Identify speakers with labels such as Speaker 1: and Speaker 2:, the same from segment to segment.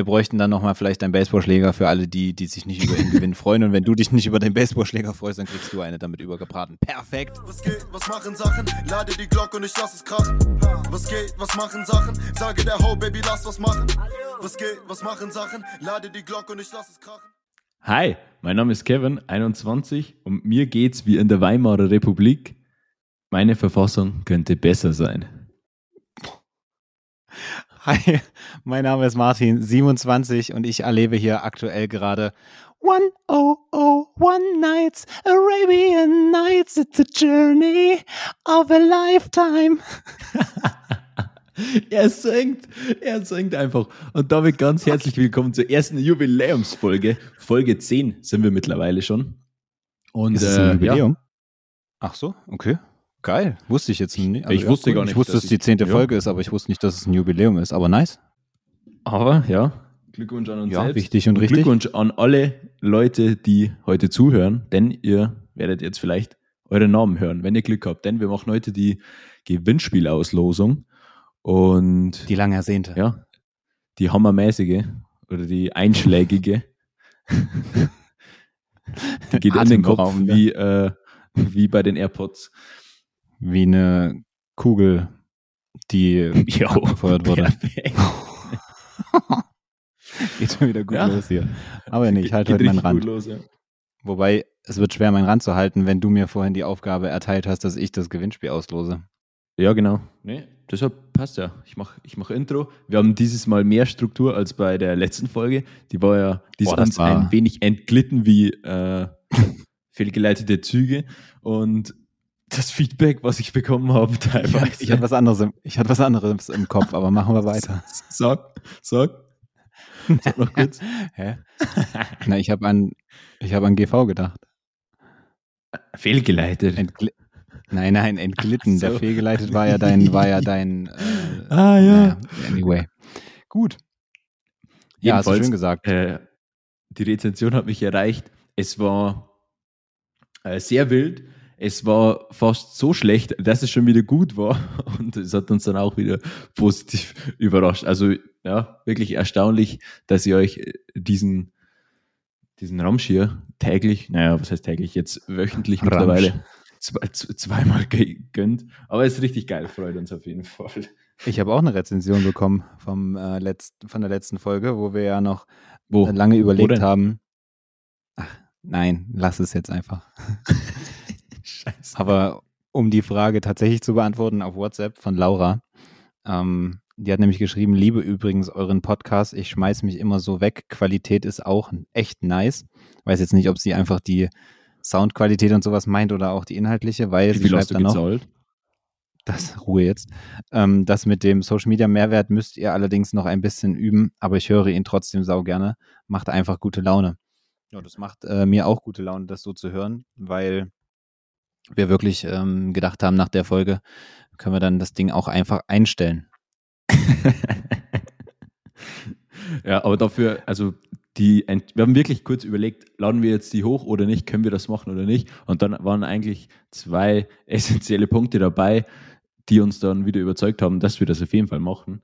Speaker 1: Wir bräuchten dann nochmal vielleicht einen Baseballschläger für alle die, die sich nicht über den Gewinn freuen. Und wenn du dich nicht über den Baseballschläger freust, dann kriegst du eine damit übergebraten. Perfekt.
Speaker 2: Was geht, was machen Sachen? Lade die Glocke und ich lass es krachen. Was geht, was machen Sachen? Sage der Ho, Baby, lass was machen. Was geht, was machen Sachen? Lade die Glocke und ich lass es krachen.
Speaker 3: Hi, mein Name ist Kevin, 21 und mir geht's wie in der Weimarer Republik. Meine Verfassung könnte besser sein.
Speaker 1: Hi, mein Name ist Martin, 27 und ich erlebe hier aktuell gerade 1001 Nights, Arabian Nights, it's a journey of a lifetime.
Speaker 3: er singt, er singt einfach. Und damit ganz herzlich willkommen zur ersten Jubiläumsfolge. Folge 10 sind wir mittlerweile schon.
Speaker 1: Und, ist es ein äh, Jubiläum? Ja. Ach so, okay. Geil, wusste ich jetzt nicht.
Speaker 3: Also ich wusste gar nicht.
Speaker 1: Ich wusste, dass es die zehnte ja. Folge ist, aber ich wusste nicht, dass es ein Jubiläum ist. Aber nice.
Speaker 3: Aber ja, Glückwunsch an uns
Speaker 1: ja,
Speaker 3: selbst.
Speaker 1: Wichtig und, und richtig.
Speaker 3: Glückwunsch an alle Leute, die heute zuhören, denn ihr werdet jetzt vielleicht euren Namen hören, wenn ihr Glück habt. Denn wir machen heute die Gewinnspielauslosung. Und
Speaker 1: die lang ersehnte.
Speaker 3: Ja. Die hammermäßige oder die einschlägige. die geht in den Kopf wie, äh, wie bei den AirPods
Speaker 1: wie eine Kugel, die jo, abgefeuert wurde. geht schon wieder gut ja. los hier. Aber nee, ich halte heute meinen Rand. Los, ja. Wobei, es wird schwer, meinen Rand zu halten, wenn du mir vorhin die Aufgabe erteilt hast, dass ich das Gewinnspiel auslose.
Speaker 3: Ja, genau. Nee, deshalb passt ja. Ich mache ich mach Intro. Wir haben dieses Mal mehr Struktur als bei der letzten Folge. Die war ja, die ist uns war... ein wenig entglitten wie äh, fehlgeleitete Züge. Und das Feedback, was ich bekommen habe, teilweise.
Speaker 1: Ich hatte was anderes im, ich hatte was anderes im Kopf, aber machen wir weiter.
Speaker 3: Sag, sag. Sag noch kurz.
Speaker 1: Hä? Na, ich habe an, ich habe an GV gedacht.
Speaker 3: Fehlgeleitet.
Speaker 1: Entgl nein, nein, entglitten. So. Der fehlgeleitet war ja dein, war ja dein. Äh,
Speaker 3: ah ja. Naja,
Speaker 1: anyway. Gut. Ja, hast du schön gesagt.
Speaker 3: Äh, die Rezension hat mich erreicht. Es war äh, sehr wild es war fast so schlecht, dass es schon wieder gut war. Und es hat uns dann auch wieder positiv überrascht. Also ja, wirklich erstaunlich, dass ihr euch diesen, diesen Ramsch hier täglich, naja, was heißt täglich, jetzt wöchentlich Ramsch. mittlerweile zwei, zweimal gönnt. Aber es ist richtig geil, freut uns auf jeden Fall.
Speaker 1: Ich habe auch eine Rezension bekommen vom, äh, letzten, von der letzten Folge, wo wir ja noch wo? lange überlegt haben. Ach, nein, lass es jetzt einfach. Scheiße. Aber um die Frage tatsächlich zu beantworten auf WhatsApp von Laura. Ähm, die hat nämlich geschrieben, liebe übrigens euren Podcast, ich schmeiß mich immer so weg. Qualität ist auch echt nice. Weiß jetzt nicht, ob sie einfach die Soundqualität und sowas meint oder auch die inhaltliche, weil
Speaker 3: Wie sie schreibt dann gezahlt? noch.
Speaker 1: Das Ruhe jetzt. Ähm, das mit dem Social Media Mehrwert müsst ihr allerdings noch ein bisschen üben, aber ich höre ihn trotzdem sau gerne. Macht einfach gute Laune. Ja, das macht äh, mir auch gute Laune, das so zu hören, weil wir wirklich ähm, gedacht haben, nach der Folge können wir dann das Ding auch einfach einstellen.
Speaker 3: ja, aber dafür, also die, wir haben wirklich kurz überlegt, laden wir jetzt die hoch oder nicht, können wir das machen oder nicht? Und dann waren eigentlich zwei essentielle Punkte dabei, die uns dann wieder überzeugt haben, dass wir das auf jeden Fall machen.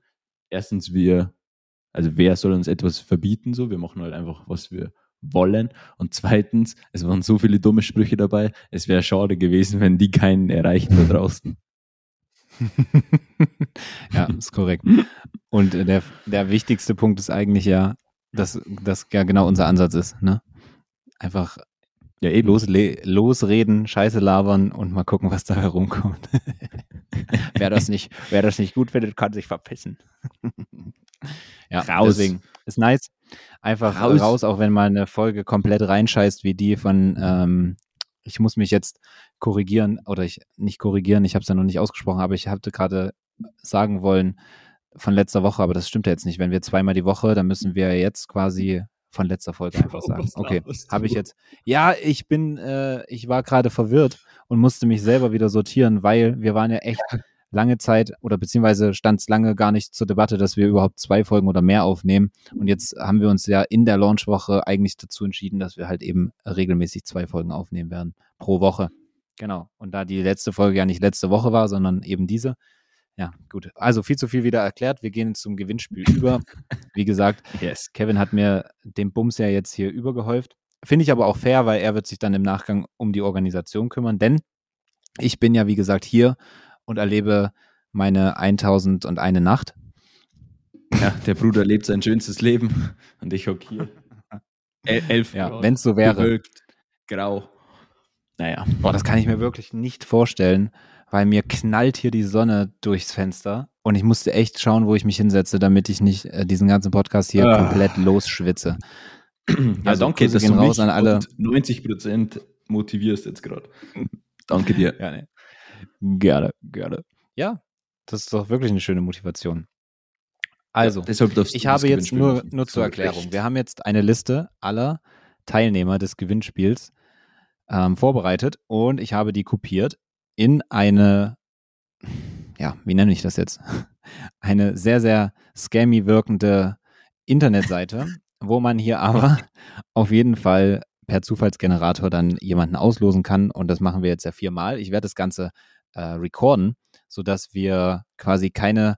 Speaker 3: Erstens, wir, also wer soll uns etwas verbieten, so? Wir machen halt einfach, was wir wollen. Und zweitens, es waren so viele dumme Sprüche dabei, es wäre schade gewesen, wenn die keinen erreichen da draußen.
Speaker 1: ja, ist korrekt. Und der, der wichtigste Punkt ist eigentlich ja, dass das ja genau unser Ansatz ist. Ne? Einfach ja, eben. Losle losreden, Scheiße labern und mal gucken, was da herumkommt. wer, das nicht, wer das nicht gut findet, kann sich verpissen. ja, raus. deswegen ist nice. Einfach raus. raus, auch wenn mal eine Folge komplett reinscheißt, wie die von, ähm, ich muss mich jetzt korrigieren, oder ich nicht korrigieren, ich habe es ja noch nicht ausgesprochen, aber ich hatte gerade sagen wollen von letzter Woche, aber das stimmt ja jetzt nicht. Wenn wir zweimal die Woche, dann müssen wir jetzt quasi von letzter Folge einfach sagen. Okay, habe ich jetzt. Ja, ich bin, äh, ich war gerade verwirrt und musste mich selber wieder sortieren, weil wir waren ja echt lange Zeit oder beziehungsweise stand es lange gar nicht zur Debatte, dass wir überhaupt zwei Folgen oder mehr aufnehmen. Und jetzt haben wir uns ja in der Launchwoche eigentlich dazu entschieden, dass wir halt eben regelmäßig zwei Folgen aufnehmen werden pro Woche. Genau. Und da die letzte Folge ja nicht letzte Woche war, sondern eben diese, Ja, gut. Also viel zu viel wieder erklärt. Wir gehen zum Gewinnspiel über. Wie gesagt,
Speaker 3: Yes.
Speaker 1: Kevin hat mir den Bums ja jetzt hier übergehäuft. Finde ich aber auch fair, weil er wird sich dann im Nachgang um die Organisation kümmern, denn ich bin ja, wie gesagt, hier und erlebe meine 1001 Nacht.
Speaker 3: Ja, der Bruder lebt sein schönstes Leben und ich hock hier. El elf
Speaker 1: Ja, wenn es so wäre.
Speaker 3: bewölkt, grau. Naja.
Speaker 1: Boah, das kann ich mir wirklich nicht vorstellen, weil mir knallt hier die Sonne durchs Fenster und ich musste echt schauen, wo ich mich hinsetze, damit ich nicht äh, diesen ganzen Podcast hier
Speaker 3: Ah.
Speaker 1: komplett losschwitze.
Speaker 3: Ja,
Speaker 1: Also
Speaker 3: danke,
Speaker 1: Grüße
Speaker 3: dass
Speaker 1: gehen
Speaker 3: du
Speaker 1: raus
Speaker 3: mich
Speaker 1: an alle.
Speaker 3: und 90 Prozent motivierst jetzt gerade. Danke dir.
Speaker 1: Ja, ne. Gerne, gerne. Ja, das ist doch wirklich eine schöne Motivation. Also,
Speaker 3: Ja,
Speaker 1: ich habe jetzt nur, nur zur
Speaker 3: Zu
Speaker 1: Erklärung.
Speaker 3: Recht.
Speaker 1: Wir haben jetzt eine Liste aller Teilnehmer des Gewinnspiels ähm, vorbereitet und ich habe die kopiert in eine, ja, wie nenne ich das jetzt? Eine sehr, sehr scammy wirkende Internetseite, wo man hier aber auf jeden Fall per Zufallsgenerator dann jemanden auslosen kann und das machen wir jetzt ja viermal. Ich werde das Ganze äh, recorden, sodass wir quasi keine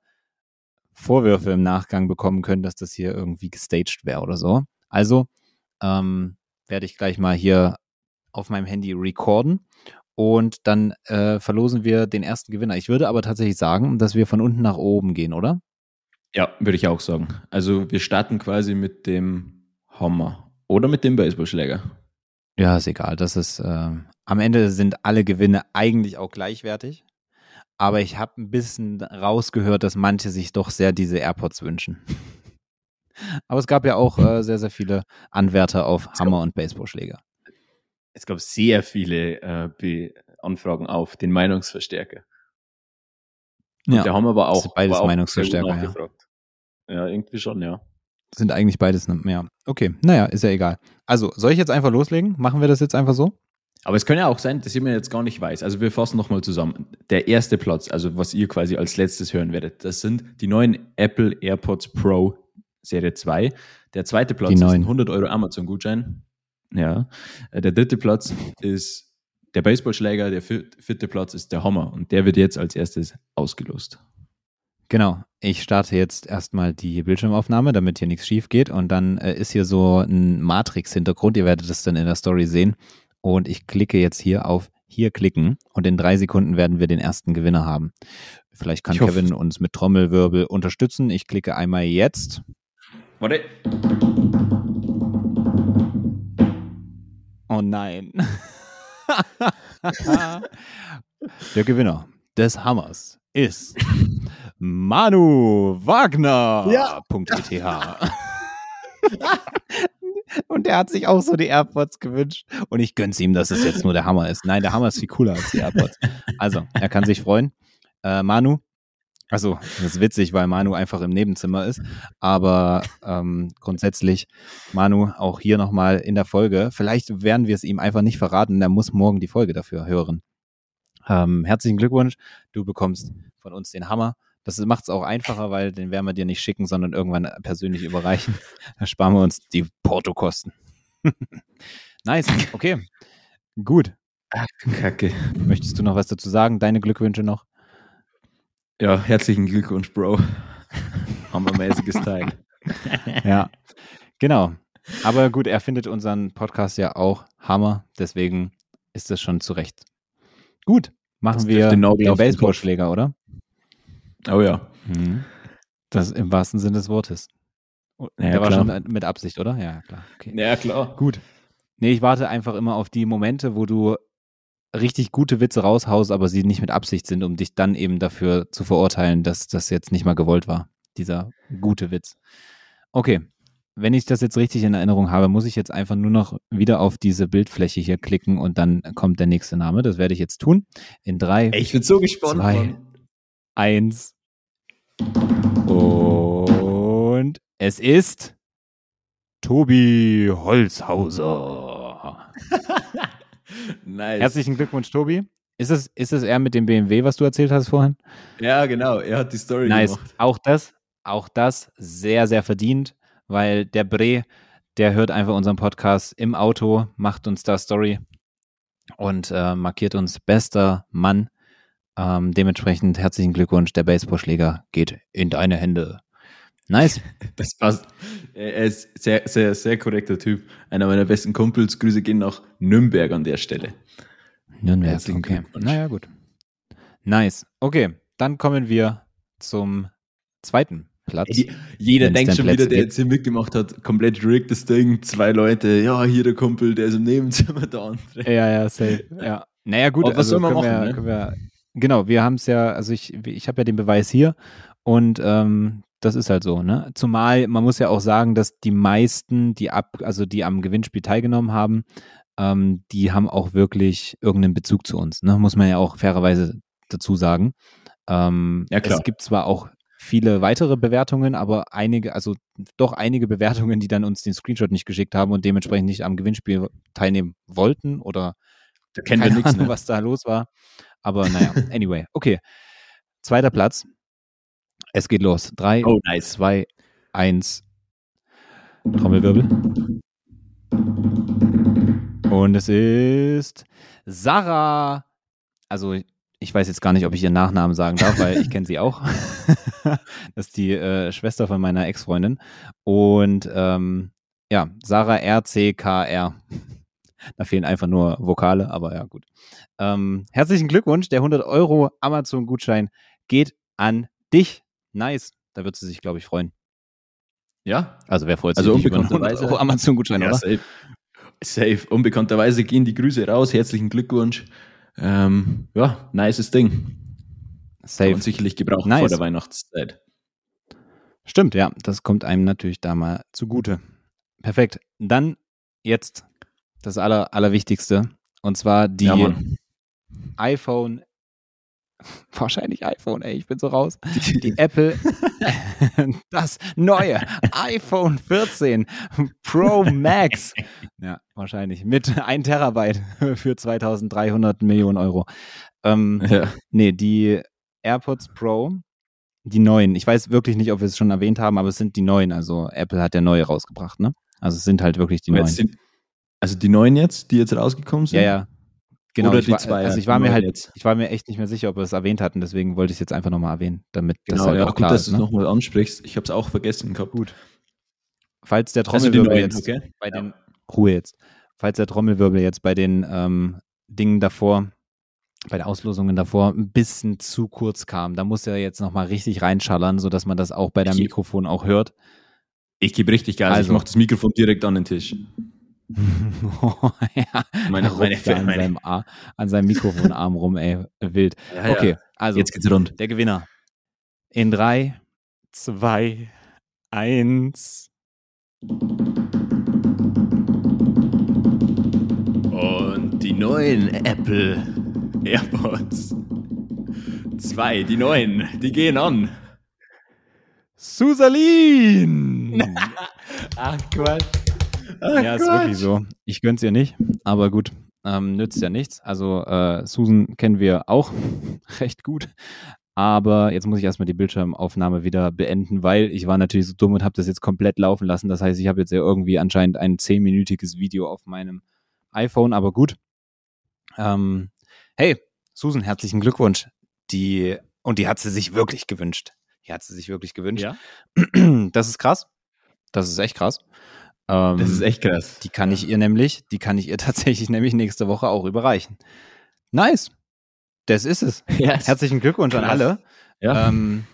Speaker 1: Vorwürfe im Nachgang bekommen können, dass das hier irgendwie gestaged wäre oder so. Also ähm, werde ich gleich mal hier auf meinem Handy recorden und dann äh, verlosen wir den ersten Gewinner. Ich würde aber tatsächlich sagen, dass wir von unten nach oben gehen, oder?
Speaker 3: Ja, würde ich auch sagen. Also wir starten quasi mit dem Hammer oder mit dem Baseballschläger.
Speaker 1: Ja, ist egal. Das ist äh, am Ende sind alle Gewinne eigentlich auch gleichwertig. Aber ich habe ein bisschen rausgehört, dass manche sich doch sehr diese AirPods wünschen. Aber es gab ja auch äh, sehr, sehr viele Anwärter auf Hammer und Baseballschläger.
Speaker 3: Es gab sehr viele äh, Anfragen auf den Meinungsverstärker. Und
Speaker 1: Ja,
Speaker 3: der Hammer war auch,
Speaker 1: beides
Speaker 3: war auch
Speaker 1: Meinungsverstärker, ja.
Speaker 3: Ja. irgendwie schon, ja.
Speaker 1: Sind eigentlich beides, ne- ja. Okay, naja, ist ja egal. Also, soll ich jetzt einfach loslegen? Machen wir das jetzt einfach so?
Speaker 3: Aber es kann ja auch sein, dass mir jetzt gar nicht weiß. Also wir fassen nochmal zusammen. Der erste Platz, also was ihr quasi als letztes hören werdet, das sind die neuen Apple AirPods Pro Serie 2. Der zweite Platz ist ein 100 Euro Amazon-Gutschein. Ja. Äh, Der dritte Platz ist der Baseballschläger. Der vier- vierte Platz ist der Hammer. Und der wird jetzt als erstes ausgelost.
Speaker 1: Genau. Ich starte jetzt erstmal die Bildschirmaufnahme, damit hier nichts schief geht. Und dann äh, ist hier so ein Matrix-Hintergrund. Ihr werdet das dann in der Story sehen. Und ich klicke jetzt hier auf hier klicken. Und in drei Sekunden werden wir den ersten Gewinner haben. Vielleicht kann Kevin uns mit Trommelwirbel unterstützen. Ich klicke einmal jetzt.
Speaker 3: Warte.
Speaker 1: Oh nein. Der Gewinner des Hammers ist Manu Wagner.
Speaker 3: Ja.
Speaker 1: .eth. Und der hat sich auch so die AirPods gewünscht. Und ich gönn's ihm, dass es jetzt nur der Hammer ist. Nein, der Hammer ist viel cooler als die AirPods. Also, er kann sich freuen. Äh, Manu, also, das ist witzig, weil Manu einfach im Nebenzimmer ist. Aber ähm, grundsätzlich, Manu, auch hier nochmal in der Folge. Vielleicht werden wir es ihm einfach nicht verraten. Er muss morgen die Folge dafür hören. Ähm, herzlichen Glückwunsch. Du bekommst von uns den Hammer. Das macht es auch einfacher, weil den werden wir dir nicht schicken, sondern irgendwann persönlich überreichen. Da sparen wir uns die Portokosten. nice. Okay. Gut.
Speaker 3: Kacke.
Speaker 1: Möchtest du noch was dazu sagen? Deine Glückwünsche noch?
Speaker 3: Ja, herzlichen Glückwunsch, Bro. Hammermäßiges Teil.
Speaker 1: Ja. Genau. Aber gut, er findet unseren Podcast ja auch Hammer. Deswegen ist das schon zurecht. Gut. Machen
Speaker 3: Das
Speaker 1: wir
Speaker 3: den
Speaker 1: Baseballschläger, oder?
Speaker 3: Oh ja.
Speaker 1: Mhm. Das im wahrsten Sinne des Wortes. Oh,
Speaker 3: Ja,
Speaker 1: Der war
Speaker 3: klar.
Speaker 1: schon mit Absicht, oder? Ja, klar. Okay.
Speaker 3: Ja, klar.
Speaker 1: Gut. Nee, ich warte einfach immer auf die Momente, wo du richtig gute Witze raushaust, aber sie nicht mit Absicht sind, um dich dann eben dafür zu verurteilen, dass das jetzt nicht mal gewollt war. Dieser gute Witz. Okay. Wenn ich das jetzt richtig in Erinnerung habe, muss ich jetzt einfach nur noch wieder auf diese Bildfläche hier klicken und dann kommt der nächste Name. Das werde ich jetzt tun. In drei,
Speaker 3: ich bin so gespannt.
Speaker 1: Zwei.
Speaker 3: Mann.
Speaker 1: Eins und es ist Tobi Holzhauser.
Speaker 3: Nice.
Speaker 1: Herzlichen Glückwunsch, Tobi. Ist es, ist es er mit dem BMW, was du erzählt hast vorhin?
Speaker 3: Ja, genau. Er hat die Story
Speaker 1: Nice.
Speaker 3: gemacht.
Speaker 1: Auch das, auch das sehr, sehr verdient, weil der Bre, der hört einfach unseren Podcast im Auto, macht uns da Story und äh, markiert uns bester Mann. Ähm, dementsprechend herzlichen Glückwunsch, der Baseballschläger geht in deine Hände. Nice.
Speaker 3: Das passt. Er ist sehr, sehr, sehr korrekter Typ. Einer meiner besten Kumpels. Grüße gehen nach Nürnberg an der Stelle.
Speaker 1: Nürnberg,
Speaker 3: Herzlichen
Speaker 1: okay. Naja, gut. Nice. Okay, dann kommen wir zum zweiten Platz.
Speaker 3: Jeder denkt schon
Speaker 1: Plätze
Speaker 3: wieder, der jetzt hier mitgemacht hat, komplett rigged das Ding. Zwei Leute, ja, hier der Kumpel, der ist im Nebenzimmer, der andere.
Speaker 1: Ja, ja, safe. Ja. Naja, gut,
Speaker 3: Aber was soll man machen,
Speaker 1: wir,
Speaker 3: ne?
Speaker 1: wir, genau, wir haben es ja, also ich, ich habe ja den Beweis hier und ähm, das ist halt so, ne? Zumal man muss ja auch sagen, dass die meisten, die ab, also die am Gewinnspiel teilgenommen haben, ähm, die haben auch wirklich irgendeinen Bezug zu uns, ne? Muss man ja auch fairerweise dazu sagen. Ähm,
Speaker 3: Ja, klar.
Speaker 1: Es gibt zwar auch viele weitere Bewertungen, aber einige, also doch einige Bewertungen, die dann uns den Screenshot nicht geschickt haben und dementsprechend nicht am Gewinnspiel teilnehmen wollten oder
Speaker 3: Da kennen wir
Speaker 1: keine
Speaker 3: nichts,
Speaker 1: Ahnung,
Speaker 3: ne?
Speaker 1: was da los war. Aber naja, anyway. Okay. Zweiter Platz. Es geht los. Drei,
Speaker 3: Oh, nice.
Speaker 1: zwei, eins. Trommelwirbel. Und es ist Sarah. Also, ich weiß jetzt gar nicht, ob ich ihren Nachnamen sagen darf, weil ich kenne sie auch. das ist die äh, Schwester von meiner Ex-Freundin. Und ähm, ja, Sarah RCKR. Da fehlen einfach nur Vokale, aber ja, gut. Ähm, herzlichen Glückwunsch. Der 100 Euro Amazon-Gutschein geht an dich. Nice. Da wird sie sich, glaube ich, freuen.
Speaker 3: Ja,
Speaker 1: Also, wer freut sich
Speaker 3: Also
Speaker 1: nicht über einen 100
Speaker 3: unbekannterweise-
Speaker 1: Euro Amazon-Gutschein,
Speaker 3: ja
Speaker 1: oder?
Speaker 3: safe. Safe. Unbekannterweise gehen die Grüße raus. Herzlichen Glückwunsch. Ähm, ja, nices Ding.
Speaker 1: Safe.
Speaker 3: man sicherlich gebrauchen
Speaker 1: Nice.
Speaker 3: vor der Weihnachtszeit.
Speaker 1: Stimmt, ja. Das kommt einem natürlich da mal zugute. Perfekt. Dann jetzt das Aller, Allerwichtigste. Und zwar die
Speaker 3: ja,
Speaker 1: iPhone. Wahrscheinlich iPhone, ey, ich bin so raus. Die Apple, das neue iPhone 14 Pro Max. Ja, wahrscheinlich. Mit 1 Terabyte für 2300 Millionen Euro. Ähm,
Speaker 3: Ja.
Speaker 1: Nee, die AirPods Pro, die neuen. Ich weiß wirklich nicht, ob wir es schon erwähnt haben, aber es sind die neuen. Also Apple hat ja neue rausgebracht, ne? Also es sind halt wirklich die neuen.
Speaker 3: Also die neuen jetzt, die jetzt rausgekommen sind?
Speaker 1: ja, ja. Genau,
Speaker 3: Oder die
Speaker 1: war,
Speaker 3: zwei,
Speaker 1: also ich war mir halt,
Speaker 3: jetzt.
Speaker 1: ich war mir echt nicht mehr sicher, ob wir es erwähnt hatten, deswegen wollte ich es jetzt einfach nochmal erwähnen, damit das
Speaker 3: Genau,
Speaker 1: halt
Speaker 3: ja,
Speaker 1: auch
Speaker 3: gut,
Speaker 1: klar
Speaker 3: dass
Speaker 1: ist.
Speaker 3: du es
Speaker 1: Ne?
Speaker 3: nochmal ansprichst. Ich habe es auch vergessen gehabt.
Speaker 1: Gut. Falls der
Speaker 3: Also
Speaker 1: Trommelwirbel
Speaker 3: neuen,
Speaker 1: jetzt
Speaker 3: okay?
Speaker 1: bei den Ruhe jetzt. Falls der Trommelwirbel jetzt bei den ähm, Dingen davor, bei den Auslosungen davor ein bisschen zu kurz kam, da muss er jetzt nochmal richtig reinschallern, sodass man das auch bei deinem
Speaker 3: Ich-
Speaker 1: Mikrofon auch hört.
Speaker 3: Ich gebe richtig Gas.
Speaker 1: Also.
Speaker 3: Ich mache das Mikrofon direkt an den Tisch.
Speaker 1: ja,
Speaker 3: Meine-
Speaker 1: er
Speaker 3: meine-
Speaker 1: an,
Speaker 3: meine-
Speaker 1: seinem Ar an seinem Mikrofonarm rum, ey, wild.
Speaker 3: Ja,
Speaker 1: Okay, also
Speaker 3: Jetzt geht's rund.
Speaker 1: der Gewinner. In drei, zwei, eins.
Speaker 3: Und die neuen Apple AirPods. Zwei, die neuen, die gehen an.
Speaker 1: Susalin!
Speaker 3: Ach Quatsch.
Speaker 1: Ja, ist wirklich so. Ich gönn's ihr nicht, aber gut, ähm, nützt ja nichts. Also äh, Susan kennen wir auch recht gut. Aber jetzt muss ich erstmal die Bildschirmaufnahme wieder beenden, weil ich war natürlich so dumm und habe das jetzt komplett laufen lassen. Das heißt, ich habe jetzt ja irgendwie anscheinend ein zehnminütiges Video auf meinem iPhone, aber gut. Ähm, hey, Susan, herzlichen Glückwunsch. Die, und die hat sie sich wirklich gewünscht. Die hat sie sich wirklich gewünscht.
Speaker 3: Ja.
Speaker 1: Das ist krass. Das ist echt krass. Ähm,
Speaker 3: Das ist echt krass.
Speaker 1: die kann ich ihr nämlich, die kann ich ihr tatsächlich nämlich nächste Woche auch überreichen. Nice. Das ist es.
Speaker 3: Yes.
Speaker 1: Herzlichen Glückwunsch an
Speaker 3: Krass.
Speaker 1: alle.
Speaker 3: Ja.
Speaker 1: Ähm,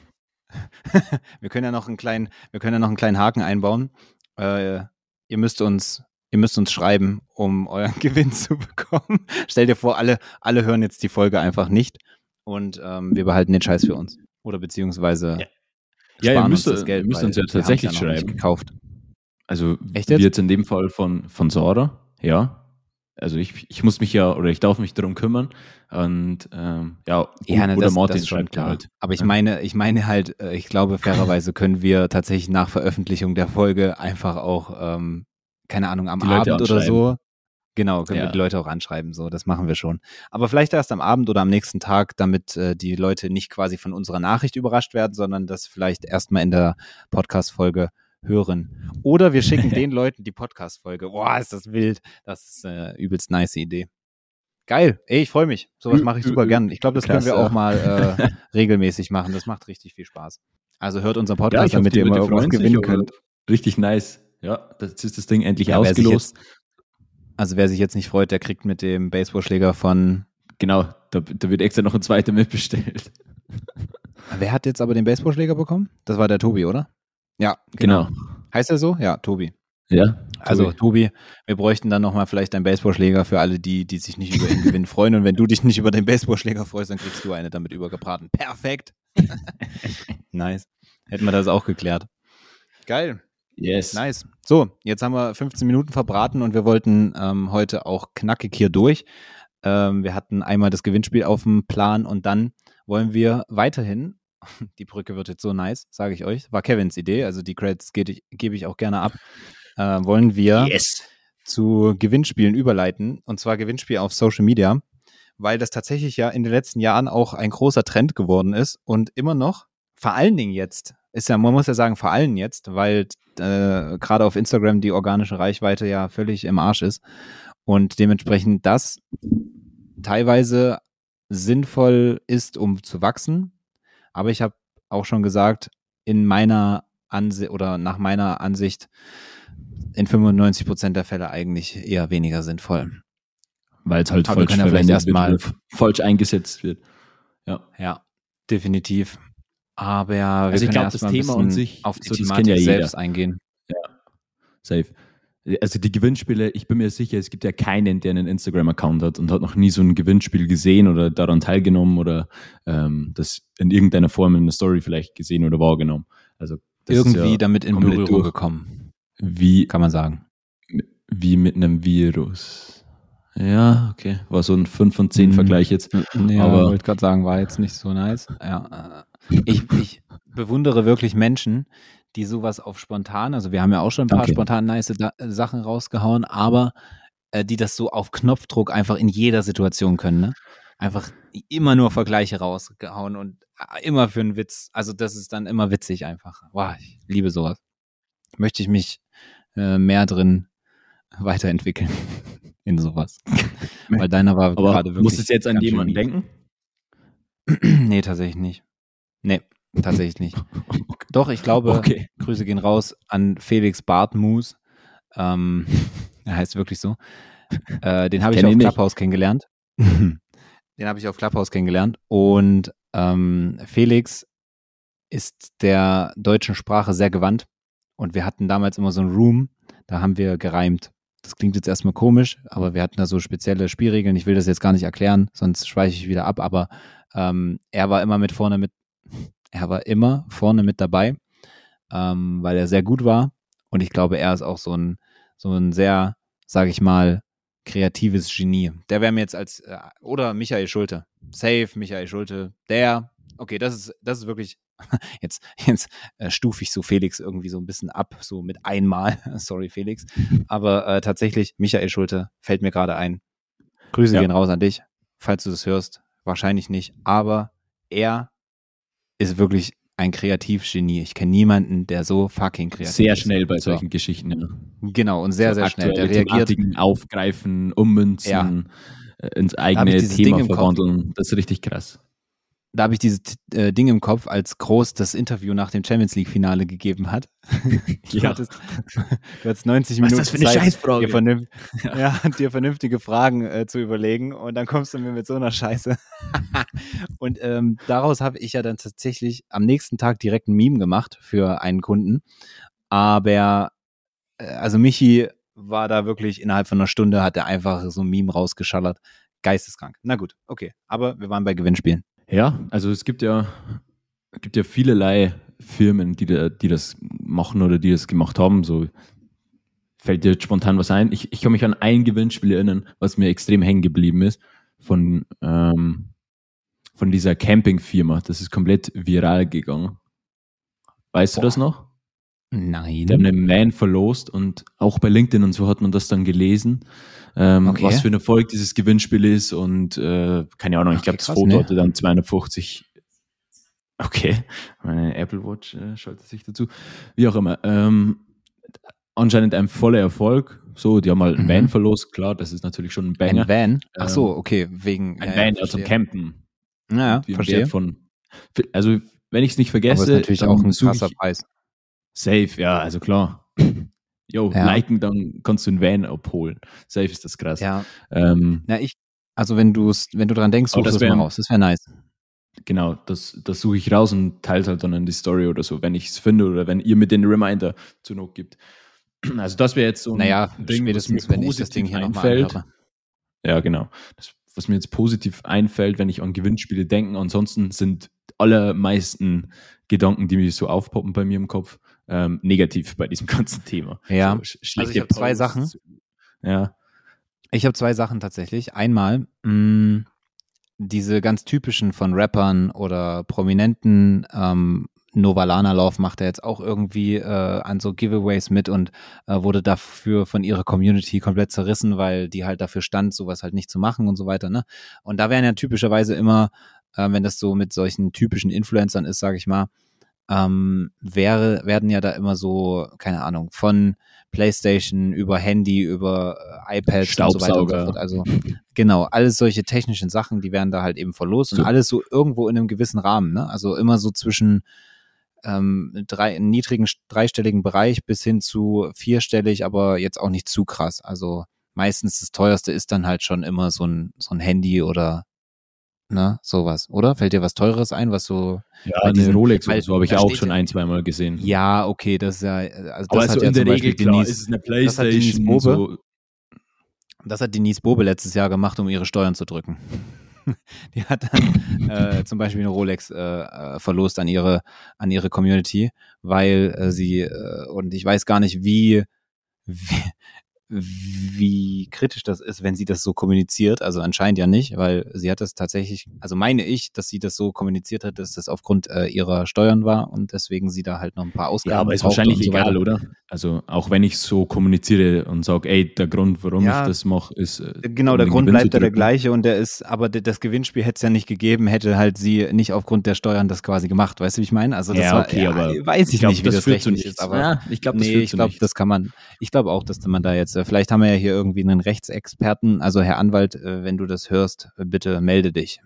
Speaker 1: wir können ja noch einen kleinen, wir können ja noch einen kleinen Haken einbauen. Äh, ihr müsst uns, ihr müsst uns schreiben, um euren Gewinn zu bekommen. Stell dir vor, alle, alle hören jetzt die Folge einfach nicht und ähm, wir behalten den Scheiß für uns. Oder beziehungsweise
Speaker 3: Ja. Ja, ihr müsst-
Speaker 1: uns das Geld.
Speaker 3: müsst uns ja tatsächlich
Speaker 1: nicht
Speaker 3: schreiben.
Speaker 1: gekauft.
Speaker 3: Also
Speaker 1: Echt
Speaker 3: wie
Speaker 1: jetzt?
Speaker 3: jetzt in dem Fall von, von Sarah, ja. Also ich, ich muss mich ja oder ich darf mich darum kümmern. Und ähm, ja,
Speaker 1: Ja, ne,
Speaker 3: oder
Speaker 1: das,
Speaker 3: Martin
Speaker 1: das ist schon
Speaker 3: schreibt
Speaker 1: klar.
Speaker 3: halt.
Speaker 1: Aber ich
Speaker 3: Ja.
Speaker 1: meine, ich meine halt, äh, ich glaube, fairerweise können wir tatsächlich nach Veröffentlichung der Folge einfach auch, ähm, keine Ahnung, am
Speaker 3: Die
Speaker 1: Abend oder so. Genau, können wir
Speaker 3: Ja.
Speaker 1: die Leute auch anschreiben, so, das machen wir schon. Aber vielleicht erst am Abend oder am nächsten Tag, damit äh, die Leute nicht quasi von unserer Nachricht überrascht werden, sondern das vielleicht erstmal in der Podcast-Folge hören. Oder wir schicken den Leuten die Podcast-Folge. Boah, ist das wild. Das ist äh, übelst nice Idee. Geil. Ey, ich freue mich. Sowas mache ich super gern. Ich glaube, das können
Speaker 3: krass,
Speaker 1: wir
Speaker 3: ja.
Speaker 1: auch mal äh, regelmäßig machen. Das macht richtig viel Spaß. Also hört unseren Podcast,
Speaker 3: hoffe,
Speaker 1: damit ihr immer irgendwas gewinnen könnt.
Speaker 3: Richtig nice. Ja, das ist das Ding endlich
Speaker 1: Ja, wer sich
Speaker 3: ausgelost.
Speaker 1: Also wer sich jetzt nicht freut, der kriegt mit dem Baseballschläger von.
Speaker 3: Genau, da, da wird extra noch ein zweiter mitbestellt.
Speaker 1: Wer hat jetzt aber den Baseballschläger bekommen? Das war der Tobi, oder? Ja,
Speaker 3: Genau.
Speaker 1: Heißt er so? Ja, Tobi.
Speaker 3: Ja,
Speaker 1: Also Tobi, wir bräuchten dann nochmal vielleicht einen Baseballschläger für alle, die, die sich nicht über den Gewinn freuen. Und wenn du dich nicht über den Baseballschläger freust, dann kriegst du eine damit übergebraten. Perfekt. nice. Hätten wir das auch geklärt. Geil.
Speaker 3: yes.
Speaker 1: Nice. So, jetzt haben wir 15 Minuten verbraten und wir wollten ähm, heute auch knackig hier durch. Ähm, wir hatten einmal das Gewinnspiel auf dem Plan und dann wollen wir weiterhin, die Brücke wird jetzt so nice, sage ich euch, war Kevins Idee, also die Credits gebe ich, gebe ich auch gerne ab, äh, wollen wir
Speaker 3: Yes.
Speaker 1: zu Gewinnspielen überleiten und zwar Gewinnspiel auf Social Media, weil das tatsächlich ja in den letzten Jahren auch ein großer Trend geworden ist und immer noch, vor allen Dingen jetzt, ist ja, man muss ja sagen, vor allem jetzt, weil äh, gerade auf Instagram die organische Reichweite ja völlig im Arsch ist und dementsprechend das teilweise sinnvoll ist, um zu wachsen. Aber ich habe auch schon gesagt, in meiner Ansicht oder nach meiner Ansicht in 95 Prozent der Fälle eigentlich eher weniger sinnvoll.
Speaker 3: Weil es halt falsch
Speaker 1: ja
Speaker 3: verwendet
Speaker 1: erst
Speaker 3: wird,
Speaker 1: mal-
Speaker 3: oder falsch eingesetzt wird. Ja.
Speaker 1: Ja, definitiv. Aber ja, wir
Speaker 3: Also ich
Speaker 1: können
Speaker 3: glaub,
Speaker 1: erst
Speaker 3: das Thema
Speaker 1: bisschen
Speaker 3: sich,
Speaker 1: auf die Thematik
Speaker 3: ja
Speaker 1: selbst eingehen.
Speaker 3: Safe. Also die Gewinnspiele, ich bin mir sicher, es gibt ja keinen, der einen Instagram-Account hat und hat noch nie so ein Gewinnspiel gesehen oder daran teilgenommen oder ähm, das in irgendeiner Form in einer Story vielleicht gesehen oder wahrgenommen. Also
Speaker 1: Irgendwie
Speaker 3: ja
Speaker 1: damit in Berührung
Speaker 3: durch.
Speaker 1: gekommen,
Speaker 3: wie,
Speaker 1: kann man sagen.
Speaker 3: wie mit einem Virus. Ja, okay. War so ein 5 von 10
Speaker 1: Mhm.
Speaker 3: Vergleich jetzt.
Speaker 1: Ja,
Speaker 3: Aber-
Speaker 1: wollte gerade sagen, war jetzt nicht so nice. Ja, äh, ich, ich bewundere wirklich Menschen, die sowas auf spontan, also wir haben ja auch schon ein paar
Speaker 3: Okay.
Speaker 1: spontan nice da Sachen rausgehauen, aber äh, die das so auf Knopfdruck einfach in jeder Situation können, ne? Einfach immer nur Vergleiche rausgehauen und äh, immer für einen Witz. Also das ist dann immer witzig einfach. Wow, ich liebe sowas. Möchte ich mich äh, mehr drin weiterentwickeln in sowas. Weil deiner war
Speaker 3: Aber
Speaker 1: gerade wirklich.
Speaker 3: muss es jetzt an jemanden denken?
Speaker 1: nee, tatsächlich nicht. Tatsächlich nicht. Doch, ich glaube,
Speaker 3: Okay.
Speaker 1: Grüße gehen raus an Felix Bartmus. Ähm, er heißt wirklich so. Äh, den habe ich
Speaker 3: Kenn
Speaker 1: auf
Speaker 3: ihn nicht.
Speaker 1: Clubhouse kennengelernt. den habe ich auf Clubhouse kennengelernt. Und ähm, Felix ist der deutschen Sprache sehr gewandt. Und wir hatten damals immer so ein Room, da haben wir gereimt. Das klingt jetzt erstmal komisch, aber wir hatten da so spezielle Spielregeln. Ich will das jetzt gar nicht erklären, sonst schweiche ich wieder ab. Aber ähm, er war immer mit vorne mit, er war immer vorne mit dabei, ähm, weil er sehr gut war. Und ich glaube, er ist auch so ein, so ein sehr, sage ich mal, kreatives Genie. Der wäre mir jetzt als, äh, oder Michael Schulte. Safe, Michael Schulte. Der, okay, das ist, das ist wirklich, jetzt, jetzt äh, stufe ich so Felix irgendwie so ein bisschen ab, so mit einmal. Sorry, Felix. Aber äh, tatsächlich, Michael Schulte fällt mir gerade ein. Grüße
Speaker 3: Ja.
Speaker 1: gehen raus an dich, falls du das hörst. Wahrscheinlich nicht. Aber er ist wirklich ein Kreativgenie. Ich kenne niemanden, der so fucking kreativ
Speaker 3: Sehr
Speaker 1: ist.
Speaker 3: schnell bei
Speaker 1: So.
Speaker 3: solchen Geschichten. Ja.
Speaker 1: Genau, und sehr,
Speaker 3: So
Speaker 1: sehr schnell. Der reagiert.
Speaker 3: Thematiken aufgreifen, ummünzen, äh, ins eigene Thema verwandeln. Das ist richtig krass.
Speaker 1: Da habe ich dieses äh, Ding im Kopf, als Groß das Interview nach dem Champions League Finale gegeben hat. du,
Speaker 3: Ja.
Speaker 1: hattest, du hattest 90
Speaker 3: Was
Speaker 1: Minuten
Speaker 3: ist das für eine
Speaker 1: Zeit, dir, vernünf ja. dir vernünftige Fragen äh, zu überlegen und dann kommst du mir mit so einer Scheiße. und ähm, daraus habe ich ja dann tatsächlich am nächsten Tag direkt ein Meme gemacht für einen Kunden. Aber äh, also Michi war da wirklich innerhalb von einer Stunde hat er einfach so ein Meme rausgeschallert. Geisteskrank. Na gut, okay. Aber wir waren bei Gewinnspielen.
Speaker 3: Ja, also es gibt ja, gibt ja vielerlei Firmen, die, da, die das machen oder die das gemacht haben. So fällt dir jetzt spontan was ein. Ich, ich kann mich an ein Gewinnspiel erinnern, was mir extrem hängen geblieben ist, von, ähm, von dieser Campingfirma. Das ist komplett viral gegangen. Weißt du
Speaker 1: Boah.
Speaker 3: das noch?
Speaker 1: Nein.
Speaker 3: Die haben einen Man verlost und auch bei LinkedIn und so hat man das dann gelesen, ähm,
Speaker 1: Okay.
Speaker 3: was für ein Erfolg dieses Gewinnspiel ist und äh, keine Ahnung, ich
Speaker 1: Okay,
Speaker 3: glaube, das Foto
Speaker 1: ne?
Speaker 3: hatte dann 250. Okay, meine Apple Watch äh, schaltet sich dazu. Wie auch immer. Ähm, anscheinend ein voller Erfolg. So, die haben mal einen
Speaker 1: Mhm.
Speaker 3: Van verlost, klar, das ist natürlich schon ein Banger.
Speaker 1: Ein Van? Ach so,
Speaker 3: Ähm,
Speaker 1: okay, wegen.
Speaker 3: Ein
Speaker 1: ja,
Speaker 3: Van
Speaker 1: ja, verstehe.
Speaker 3: Campen.
Speaker 1: Ja,
Speaker 3: Wie
Speaker 1: ja,
Speaker 3: ein
Speaker 1: verstehe.
Speaker 3: Von. Also, wenn ich es nicht
Speaker 1: Aber
Speaker 3: vergesse,
Speaker 1: ist natürlich auch ein krasser Preis.
Speaker 3: Safe, ja, also klar. Jo,
Speaker 1: Ja.
Speaker 3: liken, dann kannst du einen Van abholen. Safe ist das krass.
Speaker 1: Ja,
Speaker 3: Ähm,
Speaker 1: na ich, also wenn du es, wenn du dran denkst,
Speaker 3: Aber
Speaker 1: suchst
Speaker 3: das
Speaker 1: es mal
Speaker 3: wär-
Speaker 1: raus. Das wäre nice.
Speaker 3: genau, das, das suche ich raus und teile halt dann in die Story oder so, wenn ich es finde oder wenn ihr mir den Reminder zur Not gibt. Also das wäre jetzt so ein
Speaker 1: Naja,
Speaker 3: Ding, was mir
Speaker 1: wenn ich das Ding hier nochmal
Speaker 3: einfällt. Ja, genau. Das, was mir jetzt positiv einfällt, wenn ich an Gewinnspiele denke, ansonsten sind allermeisten Gedanken, die mir so aufpoppen bei mir im Kopf, ähm, negativ bei diesem ganzen Thema.
Speaker 1: Ja.
Speaker 3: So, sch-
Speaker 1: Also ich habe zwei. Sachen.
Speaker 3: Ja.
Speaker 1: Ich habe zwei Sachen tatsächlich. Einmal mh, diese ganz typischen von Rappern oder Prominenten. Ähm, Novalana Lauf macht er jetzt auch irgendwie äh, an so Giveaways mit und äh, wurde dafür von ihrer Community komplett zerrissen, weil die halt dafür stand, sowas halt nicht zu machen und so weiter. Ne? Und da wären ja typischerweise immer, äh, wenn das so mit solchen typischen Influencern ist, sage ich mal, ähm, wäre, werden ja da immer so, keine Ahnung, von PlayStation über Handy, über äh, iPads und so weiter und so fort. Also genau, alles solche technischen Sachen, die werden da halt eben verlost und
Speaker 3: So.
Speaker 1: alles so irgendwo in einem gewissen Rahmen, ne? Also immer so zwischen ähm, drei, niedrigen dreistelligen Bereich bis hin zu vierstellig, aber jetzt auch nicht zu krass. Also meistens das teuerste ist dann halt schon immer so ein, so ein Handy oder ne, sowas, oder? Fällt dir was Teureres ein, was so
Speaker 3: Ja,
Speaker 1: diesen-
Speaker 3: Rolex oder so habe ich auch schon
Speaker 1: ja-
Speaker 3: ein, zweimal gesehen.
Speaker 1: Ja, okay, das ist ja, also
Speaker 3: Aber
Speaker 1: das
Speaker 3: also
Speaker 1: hat ja
Speaker 3: in der
Speaker 1: zum Beispiel
Speaker 3: Regel, klar,
Speaker 1: Denise,
Speaker 3: ist es eine
Speaker 1: das hat
Speaker 3: Playstation,
Speaker 1: Bobe.
Speaker 3: so,
Speaker 1: das hat Denise Bobe letztes Jahr gemacht, um ihre Steuern zu drücken. Die hat dann äh, zum Beispiel eine Rolex äh, äh, verlost an ihre, an ihre Community, weil äh, sie, äh, und ich weiß gar nicht, wie, wie, wie kritisch das ist, wenn sie das so kommuniziert. Also anscheinend ja nicht, weil sie hat das tatsächlich, also meine ich, dass sie das so kommuniziert hat, dass das aufgrund äh, ihrer Steuern war und deswegen sie da halt noch ein paar Ausgaben
Speaker 3: ja, aber ist wahrscheinlich
Speaker 1: so
Speaker 3: egal, oder? Also auch wenn ich so kommuniziere und sage, ey, der Grund, warum
Speaker 1: Ja.
Speaker 3: ich das mache, ist äh,
Speaker 1: Genau,
Speaker 3: um
Speaker 1: der Grund
Speaker 3: Gewinn
Speaker 1: bleibt ja der gleiche und der ist, aber das Gewinnspiel hätte es ja nicht gegeben, hätte halt sie nicht aufgrund der Steuern das quasi gemacht. Weißt du, wie ich meine? Also das
Speaker 3: Ja,
Speaker 1: war,
Speaker 3: okay,
Speaker 1: ja,
Speaker 3: aber
Speaker 1: weiß ich,
Speaker 3: glaub,
Speaker 1: nicht, wie das,
Speaker 3: zu
Speaker 1: rechtlich ist, aber
Speaker 3: ja, ich glaube, das
Speaker 1: nee, ich glaube, das kann man, ich glaube auch, dass man da jetzt, äh, vielleicht haben wir ja hier irgendwie einen Rechtsexperten, also Herr Anwalt, äh, wenn du das hörst, äh, bitte melde dich.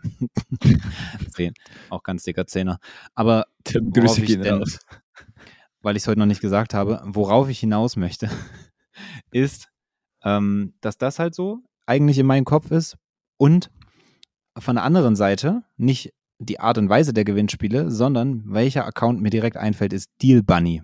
Speaker 1: Auch ganz dicker Zehner. Aber
Speaker 3: Tim, Grüße
Speaker 1: ich
Speaker 3: gehen
Speaker 1: denn-
Speaker 3: raus.
Speaker 1: weil ich es heute noch nicht gesagt habe, worauf ich hinaus möchte, ist, ähm, dass das halt so eigentlich in meinem Kopf ist und von der anderen Seite nicht die Art und Weise der Gewinnspiele, sondern welcher Account mir direkt einfällt, ist Deal Bunny.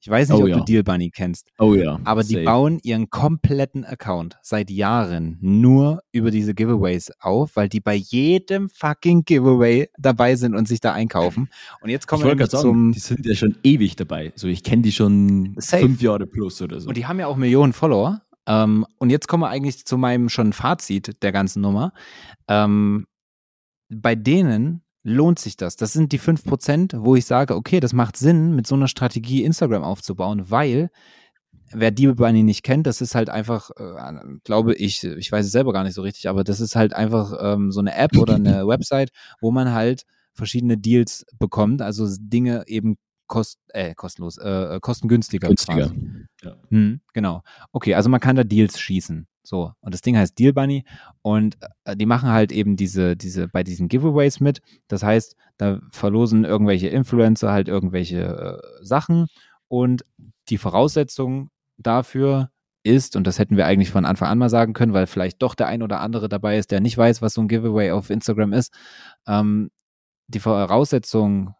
Speaker 1: Ich weiß nicht,
Speaker 3: Oh
Speaker 1: ob
Speaker 3: ja.
Speaker 1: du Deal Bunny kennst,
Speaker 3: Oh ja.
Speaker 1: aber die
Speaker 3: safe.
Speaker 1: bauen ihren kompletten Account seit Jahren nur über diese Giveaways auf, weil die bei jedem fucking Giveaway dabei sind und sich da einkaufen. Und jetzt kommen wir
Speaker 3: sagen,
Speaker 1: zum
Speaker 3: die sind ja schon ewig dabei. So, ich kenne die schon
Speaker 1: Safe.
Speaker 3: fünf Jahre plus oder so.
Speaker 1: Und die haben ja auch Millionen Follower. Ähm, und jetzt kommen wir eigentlich zu meinem schon Fazit der ganzen Nummer. Ähm, bei denen lohnt sich das. Das sind die 5%, wo ich sage, okay, das macht Sinn, mit so einer Strategie Instagram aufzubauen, weil wer die Bunny nicht kennt, das ist halt einfach, äh, glaube ich, ich weiß es selber gar nicht so richtig, aber das ist halt einfach ähm, so eine App oder eine Website, wo man halt verschiedene Deals bekommt, also Dinge eben kost, äh, kostenlos, äh, kostengünstiger.
Speaker 3: günstiger.
Speaker 1: quasi.
Speaker 3: Ja.
Speaker 1: Hm, genau. Okay, also man kann da Deals schießen. So. Und das Ding heißt Deal Bunny und äh, die machen halt eben diese, diese, bei diesen Giveaways mit. Das heißt, da verlosen irgendwelche Influencer halt irgendwelche äh, Sachen und die Voraussetzung dafür ist, und das hätten wir eigentlich von Anfang an mal sagen können, weil vielleicht doch der ein oder andere dabei ist, der nicht weiß, was so ein Giveaway auf Instagram ist. Ähm, die Voraussetzung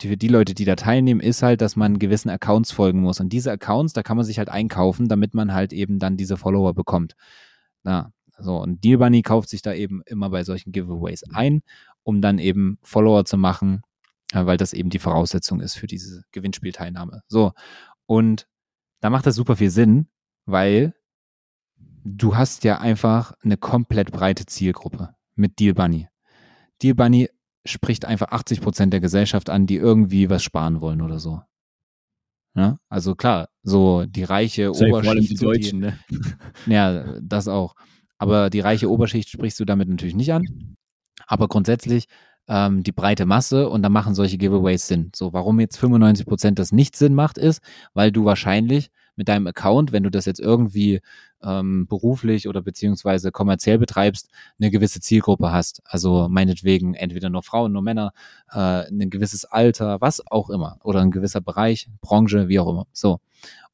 Speaker 1: für die Leute, die da teilnehmen, ist halt, dass man gewissen Accounts folgen muss. Und diese Accounts, da kann man sich halt einkaufen, damit man halt eben dann diese Follower bekommt. Ja, so. Und Deal Bunny kauft sich da eben immer bei solchen Giveaways ein, um dann eben Follower zu machen, äh, weil das eben die Voraussetzung ist für diese Gewinnspielteilnahme. So. Und da macht das super viel Sinn, weil du hast ja einfach eine komplett breite Zielgruppe mit Deal Bunny. Deal Bunny spricht einfach 80 Prozent der Gesellschaft an, die irgendwie was sparen wollen oder so. Ja? Also klar, so die reiche
Speaker 3: Safe, vor allem
Speaker 1: Oberschicht.
Speaker 3: die Deutschen, ne?
Speaker 1: ja, das auch. Aber die reiche Oberschicht sprichst du damit natürlich nicht an. Aber grundsätzlich ähm, die breite Masse und da machen solche Giveaways Sinn. So, warum jetzt 95 Prozent das nicht Sinn macht, ist, weil du wahrscheinlich mit deinem Account, wenn du das jetzt irgendwie ähm, beruflich oder beziehungsweise kommerziell betreibst, eine gewisse Zielgruppe hast. Also meinetwegen entweder nur Frauen, nur Männer, äh, ein gewisses Alter, was auch immer. Oder ein gewisser Bereich, Branche, wie auch immer. So.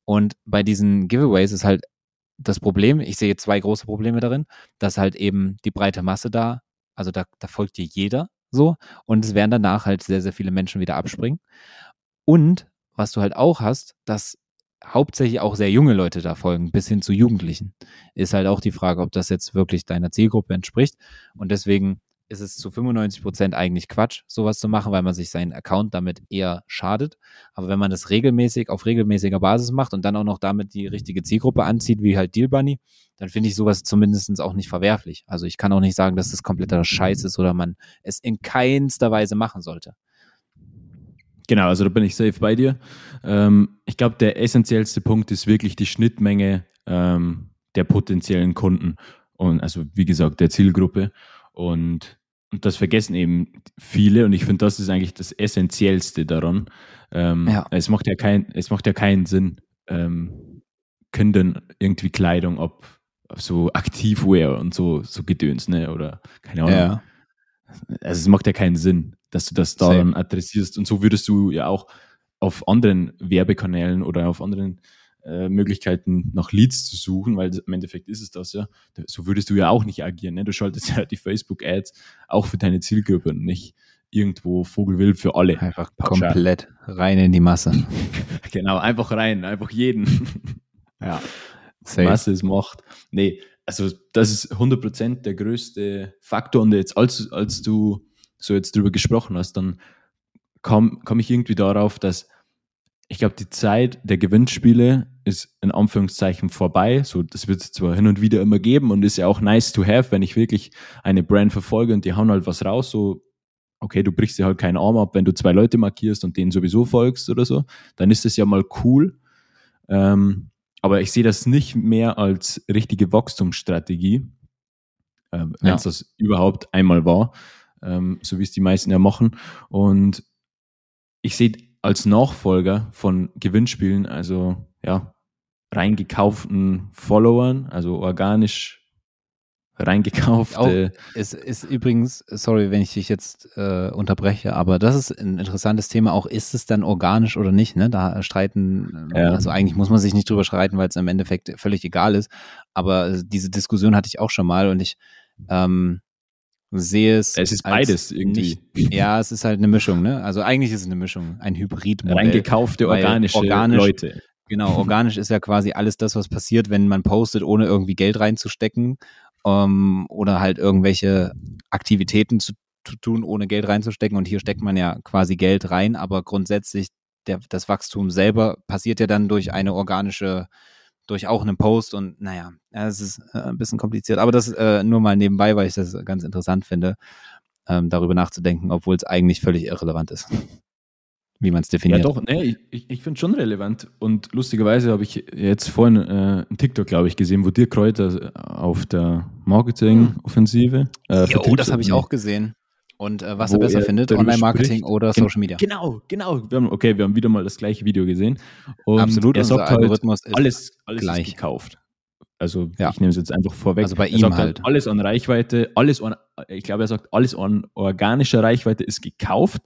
Speaker 1: Und bei diesen Giveaways ist halt das Problem, ich sehe zwei große Probleme darin, dass halt eben die breite Masse da, also da, da folgt dir jeder so und es werden danach halt sehr, sehr viele Menschen wieder abspringen. Und was du halt auch hast, dass hauptsächlich auch sehr junge Leute da folgen, bis hin zu Jugendlichen. Ist halt auch die Frage, ob das jetzt wirklich deiner Zielgruppe entspricht. Und deswegen ist es zu 95 Prozent eigentlich Quatsch, sowas zu machen, weil man sich seinen Account damit eher schadet. Aber wenn man das regelmäßig auf regelmäßiger Basis macht und dann auch noch damit die richtige Zielgruppe anzieht, wie halt Deal Bunny, dann finde ich sowas zumindest auch nicht verwerflich. Also ich kann auch nicht sagen, dass das kompletter Scheiß ist oder man es in keinster Weise machen sollte.
Speaker 3: Genau, also da bin ich safe bei dir. Ähm, ich glaube, der essentiellste Punkt ist wirklich die Schnittmenge ähm, der potenziellen Kunden und also wie gesagt der Zielgruppe. Und, und das vergessen eben viele und ich finde, das ist eigentlich das Essentiellste daran. Ähm, ja. Es macht ja kein, es macht ja keinen Sinn, ähm, können irgendwie Kleidung ob so Aktivwear und so, so Gedöns, ne? Oder keine Ahnung. Ja. Also es macht ja keinen Sinn, dass du das daran adressierst. Und so würdest du ja auch auf anderen Werbekanälen oder auf anderen äh, Möglichkeiten nach Leads zu suchen, weil im Endeffekt ist es das ja. So würdest du ja auch nicht agieren. Ne? Du schaltest ja die Facebook-Ads auch für deine Zielgruppe und nicht irgendwo Vogelwild für alle.
Speaker 1: Einfach pauschal. komplett rein in die Masse.
Speaker 3: genau, einfach rein, einfach jeden. ja. Safe. Masse ist Macht. Nee, also das ist 100% der größte Faktor und jetzt als, als du so jetzt drüber gesprochen hast, dann komme komm ich irgendwie darauf, dass ich glaube, die Zeit der Gewinnspiele ist in Anführungszeichen vorbei. So, das wird es zwar hin und wieder immer geben und ist ja auch nice to have, wenn ich wirklich eine Brand verfolge und die hauen halt was raus, so, okay, du brichst dir halt keinen Arm ab, wenn du zwei Leute markierst und denen sowieso folgst oder so, dann ist das ja mal cool. Ähm, aber ich sehe das nicht mehr als richtige Wachstumsstrategie, äh, wenn es ja. das überhaupt einmal war, ähm, so wie es die meisten ja machen. Und ich sehe als Nachfolger von Gewinnspielen, also ja, reingekauften Followern, also organisch reingekaufte.
Speaker 1: Auch, es ist übrigens, sorry, wenn ich dich jetzt äh, unterbreche, aber das ist ein interessantes Thema. Auch ist es dann organisch oder nicht? Ne? Da streiten, ja. also eigentlich muss man sich nicht drüber streiten, weil es im Endeffekt völlig egal ist. Aber diese Diskussion hatte ich auch schon mal und ich ähm, sehe es.
Speaker 3: Es ist beides irgendwie.
Speaker 1: Nicht, ja, es ist halt eine Mischung, ne? Also eigentlich ist es eine Mischung, ein Hybrid.
Speaker 3: Reingekaufte organische organisch, Leute.
Speaker 1: Genau, organisch ist ja quasi alles das, was passiert, wenn man postet, ohne irgendwie Geld reinzustecken ähm, oder halt irgendwelche Aktivitäten zu, zu tun, ohne Geld reinzustecken. Und hier steckt man ja quasi Geld rein, aber grundsätzlich der, das Wachstum selber passiert ja dann durch eine organische durch auch einen Post und naja, es ist äh, ein bisschen kompliziert. Aber das äh, nur mal nebenbei, weil ich das ganz interessant finde, ähm, darüber nachzudenken, obwohl es eigentlich völlig irrelevant ist, wie man es definiert.
Speaker 3: Ja, doch, nee, ich, ich finde es schon relevant. Und lustigerweise habe ich jetzt vorhin äh, einen TikTok, glaube ich, gesehen, wo dir Kräuter auf der Marketing-Offensive.
Speaker 1: Äh, jo, das habe ich auch gesehen und äh, was er besser er findet, Online-Marketing oder Social Media.
Speaker 3: Genau, genau. Wir haben, okay, wir haben wieder mal das gleiche Video gesehen.
Speaker 1: Und Absolut,
Speaker 3: er sagt halt, alles, alles gleich. Gekauft. Also ja. ich nehme es jetzt einfach vorweg.
Speaker 1: Also bei er ihm halt. halt.
Speaker 3: Alles an Reichweite, alles an, ich glaube, er sagt, alles an organischer Reichweite ist gekauft.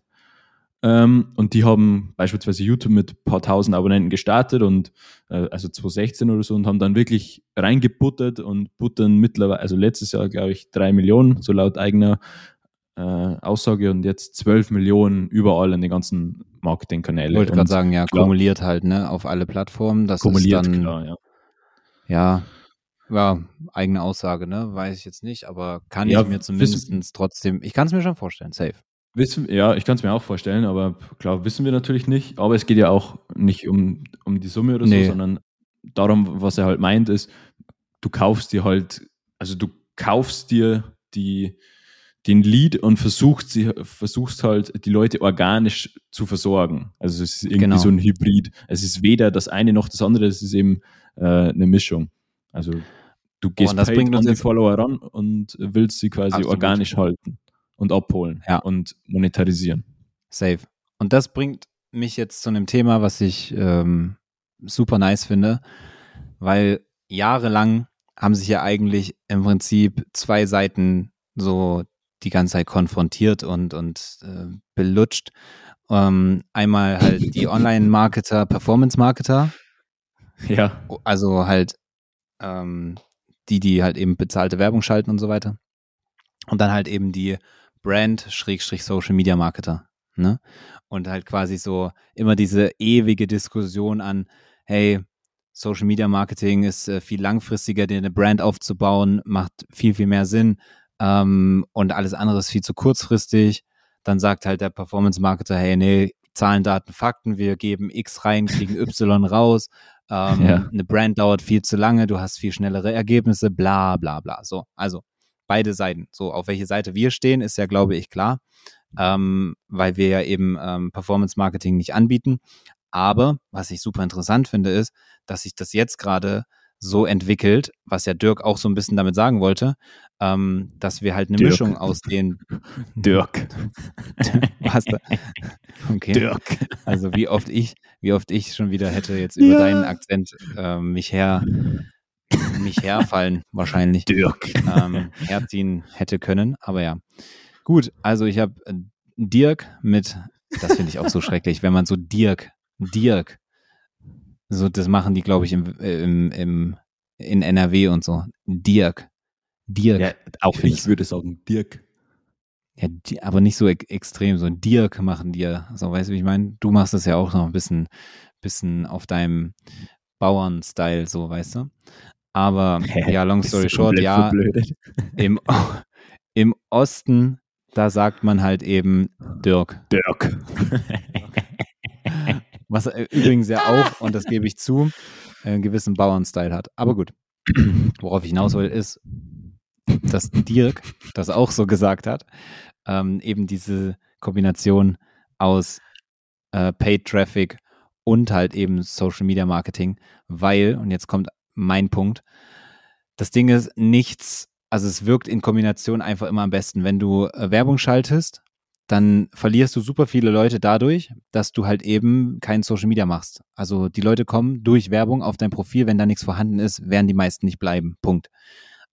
Speaker 3: Ähm, und die haben beispielsweise YouTube mit ein paar tausend Abonnenten gestartet und äh, also 2016 oder so und haben dann wirklich reingebuttert und buttern mittlerweile, also letztes Jahr glaube ich drei Millionen, so laut eigener äh, Aussage und jetzt 12 Millionen überall in den ganzen Marketingkanälen. Ich
Speaker 1: wollte gerade sagen, ja, klar, kumuliert halt, ne, auf alle Plattformen. Das kumuliert, ist dann, klar, ja. Ja, ja, eigene Aussage, ne, weiß ich jetzt nicht, aber kann ja, ich mir zumindest trotzdem, ich kann es mir schon vorstellen, safe.
Speaker 3: Wissen, ja, ich kann es mir auch vorstellen, aber klar, wissen wir natürlich nicht. Aber es geht ja auch nicht um, um die Summe oder nee. so, sondern darum, was er halt meint, ist, du kaufst dir halt, also du kaufst dir die, den Lead und versuchst, sie, versuchst halt, die Leute organisch zu versorgen. Also es ist irgendwie genau. so ein Hybrid. Es ist weder das eine noch das andere, es ist eben äh, eine Mischung. Also du gehst oh, das bringt an die Follower ran und willst sie quasi Absolut. organisch halten und abholen ja. und monetarisieren.
Speaker 1: Safe. Und das bringt mich jetzt zu einem Thema, was ich ähm, super nice finde, weil jahrelang haben sich ja eigentlich im Prinzip zwei Seiten so die ganze Zeit konfrontiert und, und äh, belutscht. Ähm, einmal halt die Online-Marketer, Performance-Marketer.
Speaker 3: Ja.
Speaker 1: Also halt ähm, die, die halt eben bezahlte Werbung schalten und so weiter. Und dann halt eben die Brand-Social-Media-Marketer. Ne? Und halt quasi so immer diese ewige Diskussion an, hey, Social Media Marketing ist äh, viel langfristiger, dir eine Brand aufzubauen, macht viel, viel mehr Sinn. Ähm, und alles andere ist viel zu kurzfristig. Dann sagt halt der Performance Marketer, hey, nee, Zahlen, Daten, Fakten, wir geben X rein, kriegen Y raus. Ähm,
Speaker 3: Ja.
Speaker 1: Eine Brand dauert viel zu lange, du hast viel schnellere Ergebnisse, bla bla bla. So, also beide Seiten. So, auf welche Seite wir stehen, ist ja, glaube ich, klar, ähm, weil wir ja eben ähm, Performance Marketing nicht anbieten. Aber was ich super interessant finde, ist, dass sich das jetzt gerade so entwickelt, was ja Dirk auch so ein bisschen damit sagen wollte, ähm, dass wir halt eine
Speaker 3: Dirk.
Speaker 1: Mischung aus den
Speaker 3: Dirk.
Speaker 1: was okay.
Speaker 3: Dirk.
Speaker 1: Also wie oft ich, wie oft ich schon wieder hätte jetzt über
Speaker 3: Ja.
Speaker 1: deinen Akzent ähm, mich her, mich herfallen wahrscheinlich
Speaker 3: Dirk.
Speaker 1: ähm, herziehen hätte können. Aber ja. Gut, also ich habe äh, Dirk mit, das finde ich auch so schrecklich, wenn man so Dirk, Dirk, so das machen die, glaube ich, im, im, im, in NRW und so. Dirk. Dirk.
Speaker 3: Ja, auch
Speaker 1: Ich
Speaker 3: würde sagen Dirk.
Speaker 1: Ja, die, aber nicht so ex extrem, so ein Dirk machen ja. So, weißt du, wie ich meine? Du machst das ja auch noch ein bisschen, bisschen auf deinem Bauern-Style, so, weißt du? Aber ja, long story short, ja, im, im Osten, da sagt man halt eben Dirk.
Speaker 3: Dirk.
Speaker 1: Was er übrigens ja auch, und das gebe ich zu, einen gewissen Bauern-Style hat. Aber gut, worauf ich hinaus will, ist, dass Dirk das auch so gesagt hat. Ähm, eben diese Kombination aus äh, Paid Traffic und halt eben Social Media Marketing, weil, und jetzt kommt mein Punkt, das Ding ist, nichts, also es wirkt in Kombination einfach immer am besten. Wenn du äh, Werbung schaltest, dann verlierst du super viele Leute dadurch, dass du halt eben kein Social Media machst. Also die Leute kommen durch Werbung auf dein Profil, wenn da nichts vorhanden ist, werden die meisten nicht bleiben. Punkt.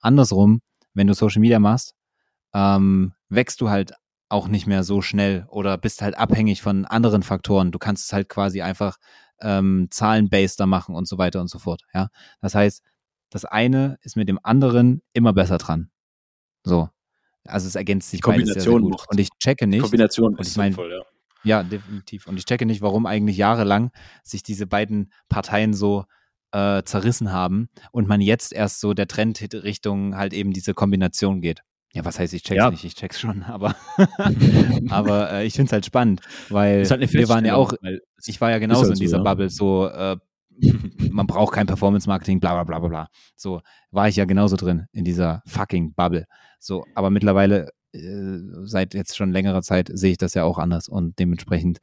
Speaker 1: Andersrum, wenn du Social Media machst, ähm, wächst du halt auch nicht mehr so schnell oder bist halt abhängig von anderen Faktoren. Du kannst es halt quasi einfach ähm, zahlenbaster machen und so weiter und so fort. Ja, das heißt, das eine ist mit dem anderen immer besser dran. So, also es ergänzt sich beides sehr, sehr
Speaker 3: Kombination
Speaker 1: gut.
Speaker 3: macht-
Speaker 1: Und ich checke nicht.
Speaker 3: Kombination ist
Speaker 1: mein-
Speaker 3: sinnvoll, ja.
Speaker 1: Ja, definitiv. Und ich checke nicht, warum eigentlich jahrelang sich diese beiden Parteien so äh, zerrissen haben und man jetzt erst so der Trend Richtung halt eben diese Kombination geht. Ja, was heißt, ich check's
Speaker 3: Ja.
Speaker 1: nicht, ich check's schon, aber, aber äh, ich find's halt spannend, weil
Speaker 3: halt
Speaker 1: wir waren ja auch,
Speaker 3: es-
Speaker 1: ich war ja genauso
Speaker 3: halt
Speaker 1: in
Speaker 3: so,
Speaker 1: dieser
Speaker 3: ja.
Speaker 1: Bubble, so äh, man braucht kein Performance-Marketing, bla bla bla bla bla. So war ich ja genauso drin in dieser fucking Bubble. So, aber mittlerweile seit jetzt schon längerer Zeit sehe ich das ja auch anders und dementsprechend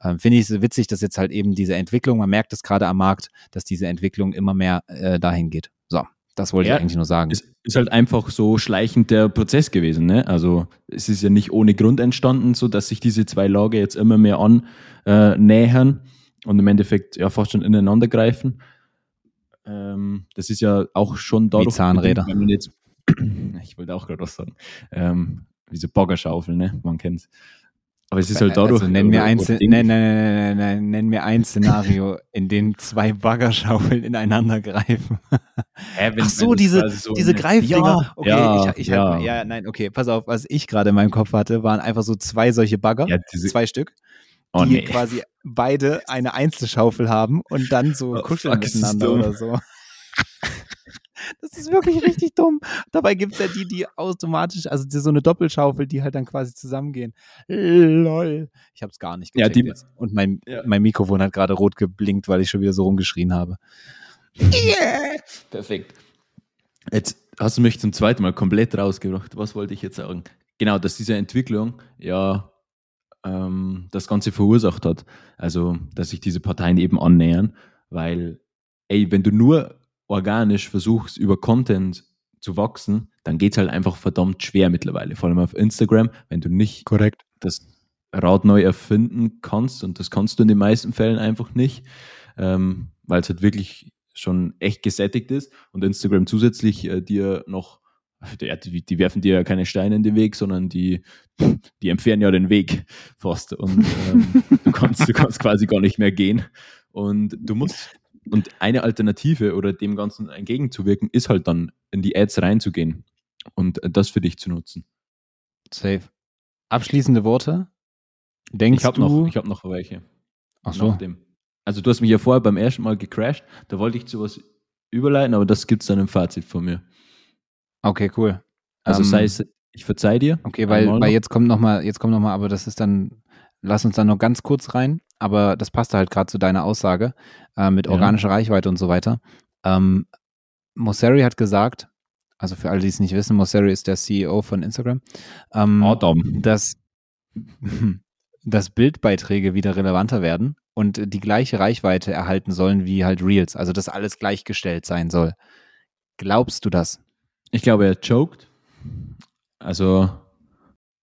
Speaker 1: äh, finde ich es witzig, dass jetzt halt eben diese Entwicklung, man merkt es gerade am Markt, dass diese Entwicklung immer mehr äh, dahin geht. So, das wollte
Speaker 3: Ja,
Speaker 1: ich eigentlich nur sagen.
Speaker 3: Es ist halt einfach so schleichend der Prozess gewesen. Ne? Also es ist ja nicht ohne Grund entstanden, so dass sich diese zwei Lager jetzt immer mehr annähern und im Endeffekt ja fast schon ineinander greifen. Ähm, das ist ja auch schon dadurch,
Speaker 1: Zahnräder.
Speaker 3: bedingt, wenn man jetzt, ich wollte auch gerade was sagen, ähm, diese Baggerschaufeln, ne? man kennt's. Aber es ist halt dadurch.
Speaker 1: also nenn mir, ein,
Speaker 3: oder
Speaker 1: Szen-
Speaker 3: Ding-
Speaker 1: nenn, nenn, mir ein Szenario, in dem zwei Baggerschaufeln ineinander greifen. Ach so, diese,
Speaker 3: so
Speaker 1: diese Greifdinger.
Speaker 3: Ja,
Speaker 1: okay,
Speaker 3: ja,
Speaker 1: ich, ich
Speaker 3: ja.
Speaker 1: Hab, ja, nein, okay, pass auf, was ich gerade in meinem Kopf hatte, waren einfach so zwei solche Bagger, zwei Stück,
Speaker 3: oh,
Speaker 1: die quasi beide eine Einzelschaufel haben und dann so
Speaker 3: Oh,
Speaker 1: kuscheln miteinander oder so. Das ist wirklich richtig dumm. Dabei gibt es ja die, die automatisch, also die, so eine Doppelschaufel, die halt dann quasi zusammengehen. Lol. Ich habe es gar nicht
Speaker 3: Ja,
Speaker 1: gecheckt
Speaker 3: die-
Speaker 1: jetzt. Und mein,
Speaker 3: Ja.
Speaker 1: mein Mikrofon hat gerade rot geblinkt, weil ich schon wieder so rumgeschrien habe.
Speaker 3: Perfekt. Jetzt hast du mich zum zweiten Mal komplett rausgebracht. Was wollte ich jetzt sagen? Genau, dass diese Entwicklung ja ähm, das Ganze verursacht hat. Also, dass sich diese Parteien eben annähern, weil, ey, wenn du nur organisch versuchst, über Content zu wachsen, dann geht es halt einfach verdammt schwer mittlerweile. Vor allem auf Instagram, wenn du nicht
Speaker 1: Korrekt.
Speaker 3: das Rad neu erfinden kannst und das kannst du in den meisten Fällen einfach nicht, ähm, weil es halt wirklich schon echt gesättigt ist und Instagram zusätzlich äh, dir noch, die, die, werfen dir ja keine Steine in den Weg, sondern die, die entfernen ja den Weg fast und ähm, du, kannst, du kannst quasi gar nicht mehr gehen und du musst und eine Alternative oder dem Ganzen entgegenzuwirken, ist halt dann in die Ads reinzugehen und das für dich zu nutzen.
Speaker 1: Safe. Abschließende Worte? Denkst
Speaker 3: ich habe noch, ich hab noch welche.
Speaker 1: Ach so.
Speaker 3: Also du hast mich ja vorher beim ersten Mal gecrashed, da wollte ich zu was überleiten, aber das gibt es dann im Fazit von mir.
Speaker 1: Okay, cool.
Speaker 3: Also
Speaker 1: Ähm,
Speaker 3: sei es, ich verzeih dir.
Speaker 1: Okay, weil, weil
Speaker 3: noch.
Speaker 1: jetzt kommt nochmal, jetzt kommt noch mal, aber das ist dann, lass uns dann noch ganz kurz rein, aber das passt halt gerade zu deiner Aussage äh, mit
Speaker 3: Ja.
Speaker 1: organischer Reichweite und so weiter. Ähm, Mosseri hat gesagt, also für alle, die es nicht wissen, Mosseri ist der CEO von Instagram, ähm,
Speaker 3: Adam.
Speaker 1: dass, dass Bildbeiträge wieder relevanter werden und die gleiche Reichweite erhalten sollen wie halt Reels, also dass alles gleichgestellt sein soll. Glaubst du das?
Speaker 3: Ich glaube, er choked. Also,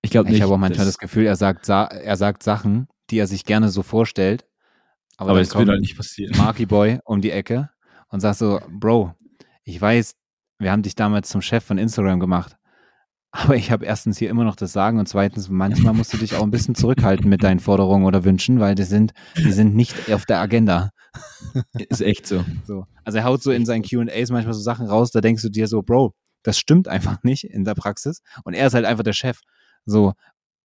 Speaker 3: ich glaube nicht.
Speaker 1: Ich habe auch manchmal
Speaker 3: dass-
Speaker 1: das Gefühl, er sagt, Sa er sagt Sachen, die er sich gerne so vorstellt. Aber,
Speaker 3: aber
Speaker 1: dann
Speaker 3: es wird halt nicht passieren.
Speaker 1: Marky Boy um die Ecke und sagt so, Bro, ich weiß, wir haben dich damals zum Chef von Instagram gemacht. Aber ich habe erstens hier immer noch das Sagen und zweitens, manchmal musst du dich auch ein bisschen zurückhalten mit deinen Forderungen oder Wünschen, weil die sind, die sind nicht auf der Agenda.
Speaker 3: Ist echt so.
Speaker 1: So. Also er haut so in seinen QAs manchmal so Sachen raus, da denkst du dir so, Bro, das stimmt einfach nicht in der Praxis. Und er ist halt einfach der Chef. So.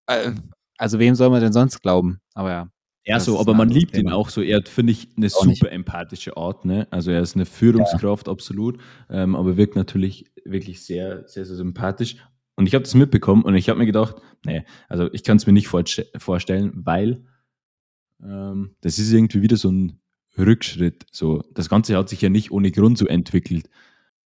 Speaker 1: Äh, also wem soll man denn sonst glauben? Aber ja.
Speaker 3: Ja, so, aber man liebt ihn
Speaker 1: Thema.
Speaker 3: auch so. Er hat, finde ich, eine
Speaker 1: Auch nicht.
Speaker 3: super empathische Art. Ne? Also er ist eine Führungskraft, absolut, ähm, aber wirkt natürlich wirklich sehr, sehr, sehr sympathisch. Und ich habe das mitbekommen und ich habe mir gedacht, nee, also ich kann es mir nicht vorste- vorstellen, weil ähm, das ist irgendwie wieder so ein Rückschritt. So, das Ganze hat sich ja nicht ohne Grund so entwickelt.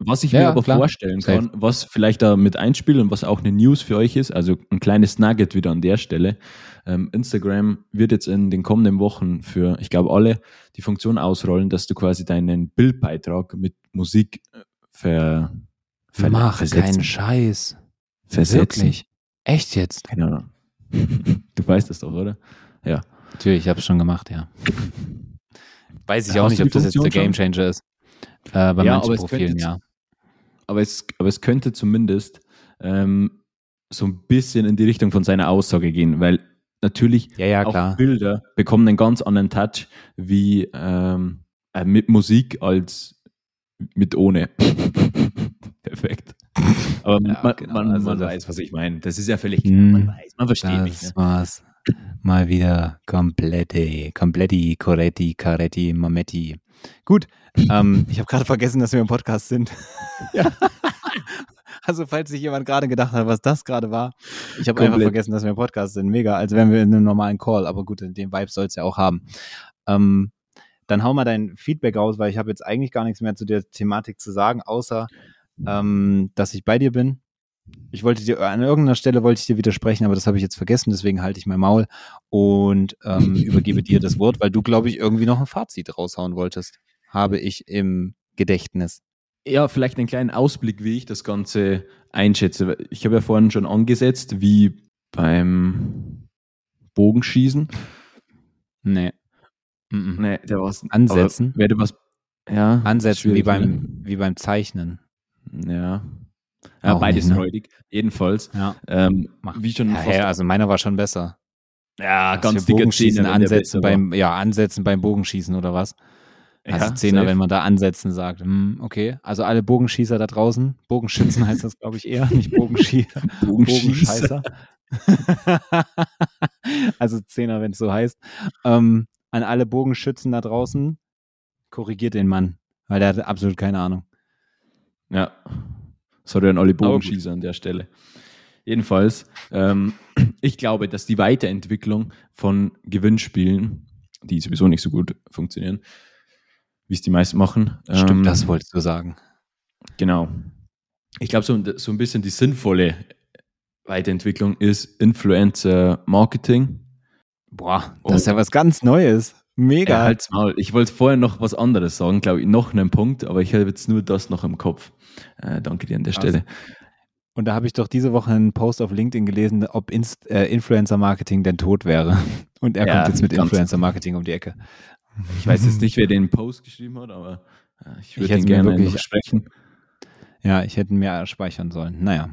Speaker 3: Was ich
Speaker 1: Ja,
Speaker 3: mir aber
Speaker 1: klar.
Speaker 3: vorstellen kann, was vielleicht da mit einspielt und was auch eine News für euch ist, also ein kleines Nugget wieder an der Stelle. Ähm, Instagram wird jetzt in den kommenden Wochen für, ich glaube, alle die Funktion ausrollen, dass du quasi deinen Bildbeitrag mit Musik äh, ver, ver
Speaker 1: Mach
Speaker 3: versetzen-
Speaker 1: keinen Scheiß.
Speaker 3: versetzen.
Speaker 1: Wirklich. Echt jetzt?
Speaker 3: Keine Ahnung. du weißt das doch, oder? Ja.
Speaker 1: Natürlich, ich habe es schon gemacht, ja. Weiß ich
Speaker 3: Ja,
Speaker 1: auch nicht, ob das jetzt der? Gamechanger ist. Äh, bei
Speaker 3: Ja,
Speaker 1: manchen Profilen, ja.
Speaker 3: Aber es, aber es könnte zumindest ähm, so ein bisschen in die Richtung von seiner Aussage gehen, weil natürlich
Speaker 1: Ja, ja,
Speaker 3: auch. Bilder bekommen einen ganz anderen Touch wie ähm, äh, mit Musik als mit ohne. Perfekt. Aber
Speaker 1: Ja,
Speaker 3: man,
Speaker 1: genau,
Speaker 3: man,
Speaker 1: also
Speaker 3: man
Speaker 1: das-
Speaker 3: weiß, was ich meine. Das ist ja völlig klar.
Speaker 1: Hm,
Speaker 3: Man weiß, man versteht mich.
Speaker 1: Das
Speaker 3: Ne?
Speaker 1: war's. Mal wieder komplette, kompletti, coretti, caretti, mametti. Gut, ähm, ich habe gerade vergessen, dass wir im Podcast sind.
Speaker 3: Ja.
Speaker 1: Also falls sich jemand gerade gedacht hat, was das gerade war, ich habe einfach vergessen, dass wir im Podcast sind. Mega, als wären wir in einem normalen Call. Aber gut, den Vibe soll es ja auch haben. Ähm, dann hau mal dein Feedback raus, weil ich habe jetzt eigentlich gar nichts mehr zu der Thematik zu sagen, außer ähm, dass ich bei dir bin. Ich wollte dir an irgendeiner Stelle wollte ich dir widersprechen, aber das habe ich jetzt vergessen, deswegen halte ich mein Maul und ähm, übergebe dir das Wort, weil du, glaube ich, irgendwie noch ein Fazit raushauen wolltest. Habe ich im Gedächtnis.
Speaker 3: Ja, vielleicht einen kleinen Ausblick, wie ich das Ganze einschätze. Ich habe ja vorhin schon angesetzt, wie beim Bogenschießen.
Speaker 1: Nee.
Speaker 3: Nee, der war
Speaker 1: Ansetzen?
Speaker 3: Aber Werde was. Ja.
Speaker 1: Ansetzen wie beim,
Speaker 3: ne?
Speaker 1: wie beim Zeichnen.
Speaker 3: Ja. Ja,
Speaker 1: Auch
Speaker 3: beides
Speaker 1: nicht, ne?
Speaker 3: räudig. Jedenfalls.
Speaker 1: Ja.
Speaker 3: Ähm, wie schon
Speaker 1: Ja, hey, also meiner war schon besser.
Speaker 3: ja,
Speaker 1: Was
Speaker 3: ganz wenn der
Speaker 1: ansetzen beim, ja, ansetzen beim Bogenschießen oder was? Also
Speaker 3: Ja,
Speaker 1: Zehner,
Speaker 3: safe.
Speaker 1: wenn man da ansetzen sagt. Hm, okay. Also alle Bogenschießer da draußen. Bogenschützen heißt das, glaube ich, eher, nicht Bogenschießer.
Speaker 3: Bogenschießer.
Speaker 1: Bogenscheißer. also Zehner, wenn es so heißt. Ähm, an alle Bogenschützen da draußen, korrigiert den Mann, weil der hat absolut keine Ahnung.
Speaker 3: Ja. Sorry an alle
Speaker 1: Aber gut.
Speaker 3: Bogenschießer an der Stelle. Jedenfalls, ähm, ich glaube, dass die Weiterentwicklung von Gewinnspielen, die sowieso nicht so gut funktionieren, wie es die meisten machen.
Speaker 1: Stimmt,
Speaker 3: ähm,
Speaker 1: das wolltest du sagen.
Speaker 3: Genau. Ich glaube, so, ein- so ein bisschen die sinnvolle Weiterentwicklung ist Influencer-Marketing.
Speaker 1: Boah,
Speaker 3: Oh.
Speaker 1: das ist ja was ganz Neues. Mega.
Speaker 3: Ja, halt's Maul. Ich wollte vorher noch was anderes sagen, glaube ich, noch einen Punkt, aber ich habe jetzt nur das noch im Kopf. Äh, danke dir an der
Speaker 1: Krass.
Speaker 3: Stelle.
Speaker 1: Und da habe ich doch diese Woche einen Post auf LinkedIn gelesen, ob Inst äh, Influencer-Marketing denn tot wäre. Und er
Speaker 3: Ja,
Speaker 1: kommt jetzt mit
Speaker 3: ganz-
Speaker 1: Influencer-Marketing um die Ecke.
Speaker 3: Ich weiß jetzt nicht, wer den Post geschrieben hat, aber äh, ich würde ihn gerne
Speaker 1: wirklich-
Speaker 3: sprechen.
Speaker 1: Ja, ich hätte mehr speichern sollen. Naja.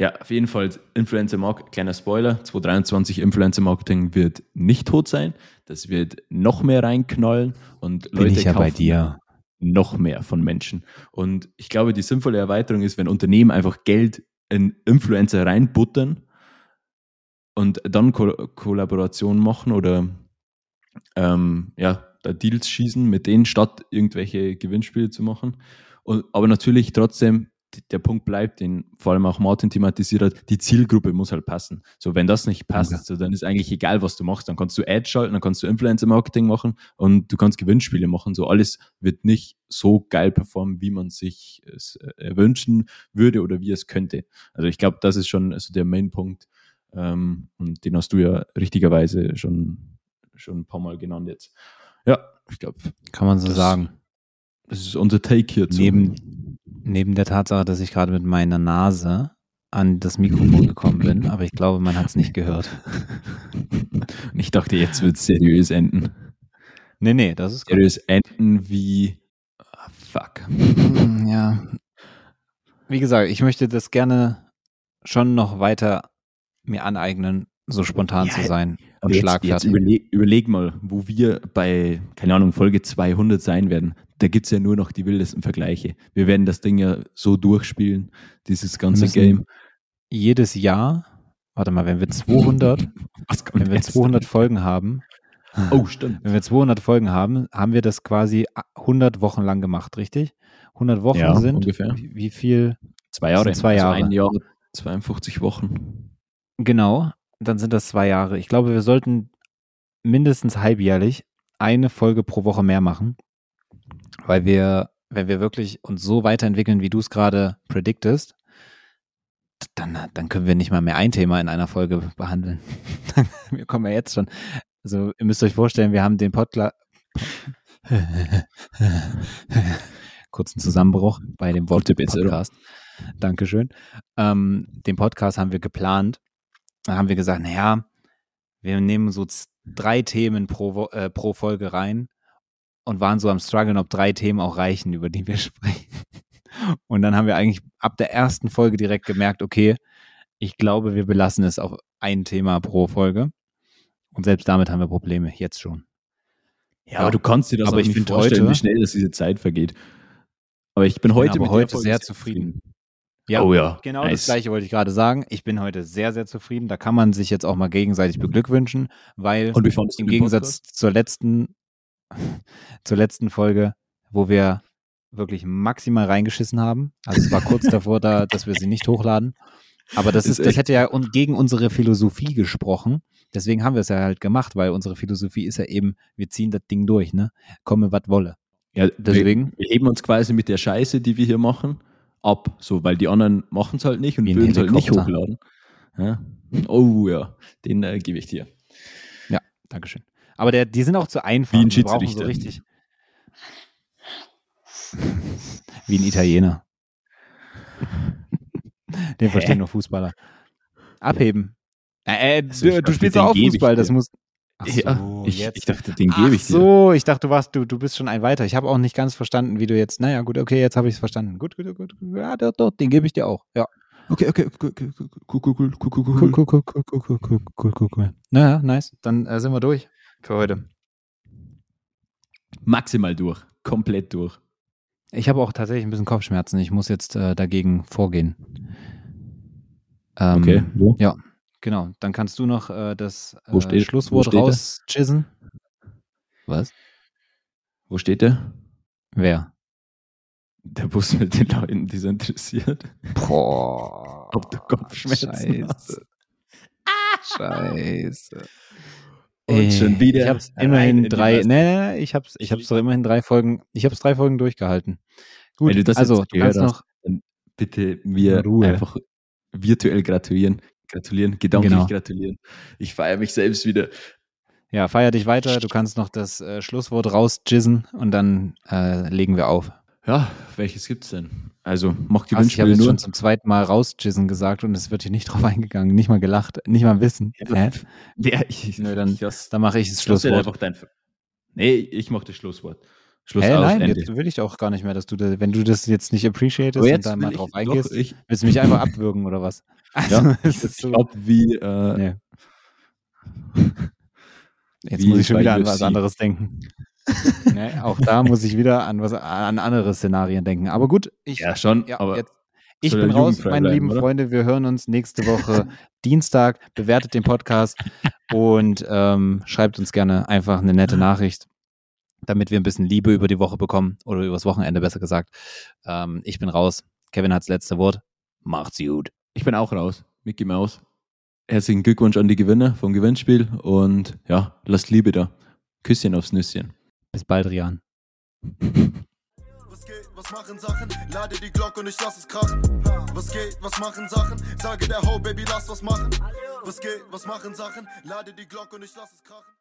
Speaker 3: Ja, auf jeden Fall Influencer Marketing, kleiner Spoiler, 2023 Influencer Marketing wird nicht tot sein. Das wird noch mehr reinknallen und
Speaker 1: Bin
Speaker 3: Leute
Speaker 1: ich ja bei
Speaker 3: kaufen
Speaker 1: dir.
Speaker 3: noch mehr von Menschen. Und ich glaube, die sinnvolle Erweiterung ist, wenn Unternehmen einfach Geld in Influencer reinbuttern und dann Ko Kollaborationen machen oder ähm, ja, da Deals schießen mit denen, statt irgendwelche Gewinnspiele zu machen. Und, aber natürlich trotzdem, der Punkt bleibt, den vor allem auch Martin thematisiert hat, die Zielgruppe muss halt passen. So, wenn das nicht passt,
Speaker 1: Ja.
Speaker 3: so, dann ist eigentlich egal, was du machst. Dann kannst du Ads schalten, dann kannst du Influencer-Marketing machen und du kannst Gewinnspiele machen. So, alles wird nicht so geil performen, wie man sich es äh, wünschen würde oder wie es könnte. Also ich glaube, das ist schon so der Main-Punkt. Ähm, und den hast du ja richtigerweise schon, schon ein paar Mal genannt jetzt. Ja, ich glaube,
Speaker 1: Kann man so
Speaker 3: Das-
Speaker 1: sagen.
Speaker 3: das ist unser Take hierzu.
Speaker 1: Neben, neben der Tatsache, dass ich gerade mit meiner Nase an das Mikrofon gekommen bin, aber ich glaube, man hat es nicht gehört.
Speaker 3: Ich dachte, jetzt wird es seriös enden.
Speaker 1: Nee, nee, das ist gut.
Speaker 3: Seriös enden wie ah, fuck.
Speaker 1: Mm, Ja. Wie gesagt, ich möchte das gerne schon noch weiter mir aneignen, so spontan
Speaker 3: Ja,
Speaker 1: zu sein und
Speaker 3: jetzt, jetzt
Speaker 1: schlagfertig.
Speaker 3: überleg, überleg mal, wo wir bei, keine Ahnung, Folge 200 sein werden. Da gibt es ja nur noch die wildesten Vergleiche. Wir werden das Ding ja so durchspielen, dieses ganze Game.
Speaker 1: Jedes Jahr, warte mal, wenn wir 200,
Speaker 3: Was kommt
Speaker 1: wenn wir
Speaker 3: jetzt?
Speaker 1: 200 Folgen haben,
Speaker 3: Oh, stimmt.
Speaker 1: wenn wir 200 Folgen haben, haben wir das quasi 100 Wochen lang gemacht, richtig? 100 Wochen
Speaker 3: Ja,
Speaker 1: sind,
Speaker 3: ungefähr.
Speaker 1: wie, viel?
Speaker 3: Zwei Jahre.
Speaker 1: zwei
Speaker 3: Also
Speaker 1: Jahre.
Speaker 3: ein Jahr, 52 Wochen.
Speaker 1: Genau, dann sind das zwei Jahre. Ich glaube, wir sollten mindestens halbjährlich eine Folge pro Woche mehr machen, weil wir, wenn wir wirklich uns so weiterentwickeln, wie du es gerade prediktest, dann, dann können wir nicht mal mehr ein Thema in einer Folge behandeln. wir kommen ja jetzt schon. Also, ihr müsst euch vorstellen, wir haben den Podcast. Kurzen Zusammenbruch bei dem Wort. Podcast. Dankeschön. Ähm, den Podcast haben wir geplant. Da haben wir gesagt, naja, wir nehmen so drei Themen pro, äh, pro Folge rein und waren so am struggeln, ob drei Themen auch reichen, über die wir sprechen. Und dann haben wir eigentlich ab der ersten Folge direkt gemerkt, okay, ich glaube, wir belassen es auf ein Thema pro Folge. Und selbst damit haben wir Probleme, jetzt schon.
Speaker 3: Ja, aber du kannst dir das
Speaker 1: Aber
Speaker 3: auch
Speaker 1: ich
Speaker 3: nicht vorstellen,
Speaker 1: heute-
Speaker 3: wie schnell das diese Zeit vergeht. Aber ich bin heute
Speaker 1: aber
Speaker 3: mit
Speaker 1: heute sehr zufrieden. Ja,
Speaker 3: oh ja.
Speaker 1: Genau
Speaker 3: nice.
Speaker 1: das gleiche wollte ich gerade sagen. Ich bin heute sehr, sehr zufrieden. Da kann man sich jetzt auch mal gegenseitig beglückwünschen, weil im Gegensatz zur letzten, zur letzten Folge, wo wir wirklich maximal reingeschissen haben. Also es war kurz davor, da, dass wir sie nicht hochladen. Aber das
Speaker 3: Ist
Speaker 1: das hätte ja gegen unsere Philosophie gesprochen. Deswegen haben wir es ja halt gemacht, weil unsere Philosophie ist ja eben, wir ziehen das Ding durch, ne? Komme, was wolle.
Speaker 3: Ja,
Speaker 1: Deswegen-
Speaker 3: Wir, wir heben uns quasi mit der Scheiße, die wir hier machen, ab. So, weil die anderen machen es halt nicht und würden es halt nicht hochladen. Ja. Oh ja, den äh, gebe ich dir.
Speaker 1: Dankeschön. Aber der, die sind auch zu einfach.
Speaker 3: Wie ein Schiedsrichter.
Speaker 1: So richtig. Wie ein Italiener. Den verstehen nur Fußballer. Abheben. Äh, äh,
Speaker 3: Also
Speaker 1: du, du
Speaker 3: dachte,
Speaker 1: spielst auch Fußball, das muss. Ach
Speaker 3: ja,
Speaker 1: so,
Speaker 3: ich,
Speaker 1: jetzt.
Speaker 3: ich dachte, den gebe ich dir.
Speaker 1: so, ich dachte, du warst, du, du bist schon ein weiter. Ich habe auch nicht ganz verstanden, wie du jetzt. Naja, gut, okay, jetzt habe ich es verstanden. Gut, gut, gut, gut. Ja, doch, doch, den gebe ich dir auch. Ja.
Speaker 3: Okay, okay, okay, okay, okay, cool, cool, cool, cool, cool,
Speaker 1: Cool, cool, cool, cool, cool, cool, cool, cool, cool, cool. Naja, nice. Dann äh, sind wir durch für heute.
Speaker 3: Maximal durch. Komplett durch.
Speaker 1: Ich habe auch tatsächlich ein bisschen Kopfschmerzen. Ich muss jetzt äh, dagegen vorgehen. Ähm,
Speaker 3: Okay, wo?
Speaker 1: Ja, genau. Dann kannst du noch äh, das
Speaker 3: Wo
Speaker 1: äh,
Speaker 3: steht-
Speaker 1: Schlusswort rauschissen. Was?
Speaker 3: Wo steht der?
Speaker 1: Wer?
Speaker 3: Der Bus mit den Leuten, die so interessiert.
Speaker 1: Boah.
Speaker 3: Ob du Kopfschmerzen hast.
Speaker 1: Scheiße.
Speaker 3: Und schon wieder
Speaker 1: Ich hab's
Speaker 3: rein
Speaker 1: immerhin drei. Nee, ich hab's, ich hab's doch immerhin drei Folgen. Ich hab's drei Folgen durchgehalten. Gut,
Speaker 3: Wenn du das
Speaker 1: also
Speaker 3: jetzt gehört
Speaker 1: noch.
Speaker 3: Dann bitte mir einfach virtuell gratulieren. Gratulieren, gedanklich
Speaker 1: Genau.
Speaker 3: gratulieren. Ich feiere mich selbst wieder.
Speaker 1: Ja, feier dich weiter. Du kannst noch das äh, Schlusswort rausjizzen und dann äh, legen wir auf.
Speaker 3: Ja, welches gibt's denn? Also, mach
Speaker 1: Krass, ich habe jetzt schon zum zweiten Mal rausjizzen gesagt und es wird hier nicht drauf eingegangen, nicht mal gelacht, nicht mal wissen. Hä?
Speaker 3: Ja, ich,
Speaker 1: Nö, dann-
Speaker 3: ich, das,
Speaker 1: Dann mache ich das Schlusswort.
Speaker 3: einfach dein, Nee, ich mach das Schlusswort. Schluss
Speaker 1: Hä,
Speaker 3: aus,
Speaker 1: nein,
Speaker 3: Ende.
Speaker 1: jetzt will ich auch gar nicht mehr, dass du, da, wenn du das jetzt nicht appreciatest und da mal drauf
Speaker 3: ich,
Speaker 1: eingehst,
Speaker 3: doch, ich,
Speaker 1: willst du mich einfach abwürgen oder was? Also,
Speaker 3: ja, ich
Speaker 1: ist so,
Speaker 3: glaube, wie, äh,
Speaker 1: nee. Jetzt
Speaker 3: wie
Speaker 1: muss ich schon wieder an was anderes denken. nee, auch da muss ich wieder an was an andere Szenarien denken. Aber gut, ich,
Speaker 3: ja schon,
Speaker 1: ja,
Speaker 3: aber
Speaker 1: jetzt, ich bin raus, meine
Speaker 3: bleiben,
Speaker 1: lieben
Speaker 3: oder?
Speaker 1: Freunde. Wir hören uns nächste Woche Dienstag. Bewertet den Podcast und ähm, schreibt uns gerne einfach eine nette Nachricht, damit wir ein bisschen Liebe über die Woche bekommen oder übers Wochenende besser gesagt. Ähm, ich bin raus. Kevin hat's letzte Wort. Macht's gut.
Speaker 3: ich bin auch raus. Mickey Maus. Herzlichen Glückwunsch an die Gewinner vom Gewinnspiel und ja, lasst Liebe da. Küsschen aufs Nüsschen.
Speaker 1: Bis bald, Rian.
Speaker 2: Was geht, was machen Sachen? Lade die Glocke und ich lass es krachen. Was geht, was machen Sachen? Sage der Ho, Baby, lass was machen. Was geht, was machen Sachen? Lade die Glocke und ich lass es krachen.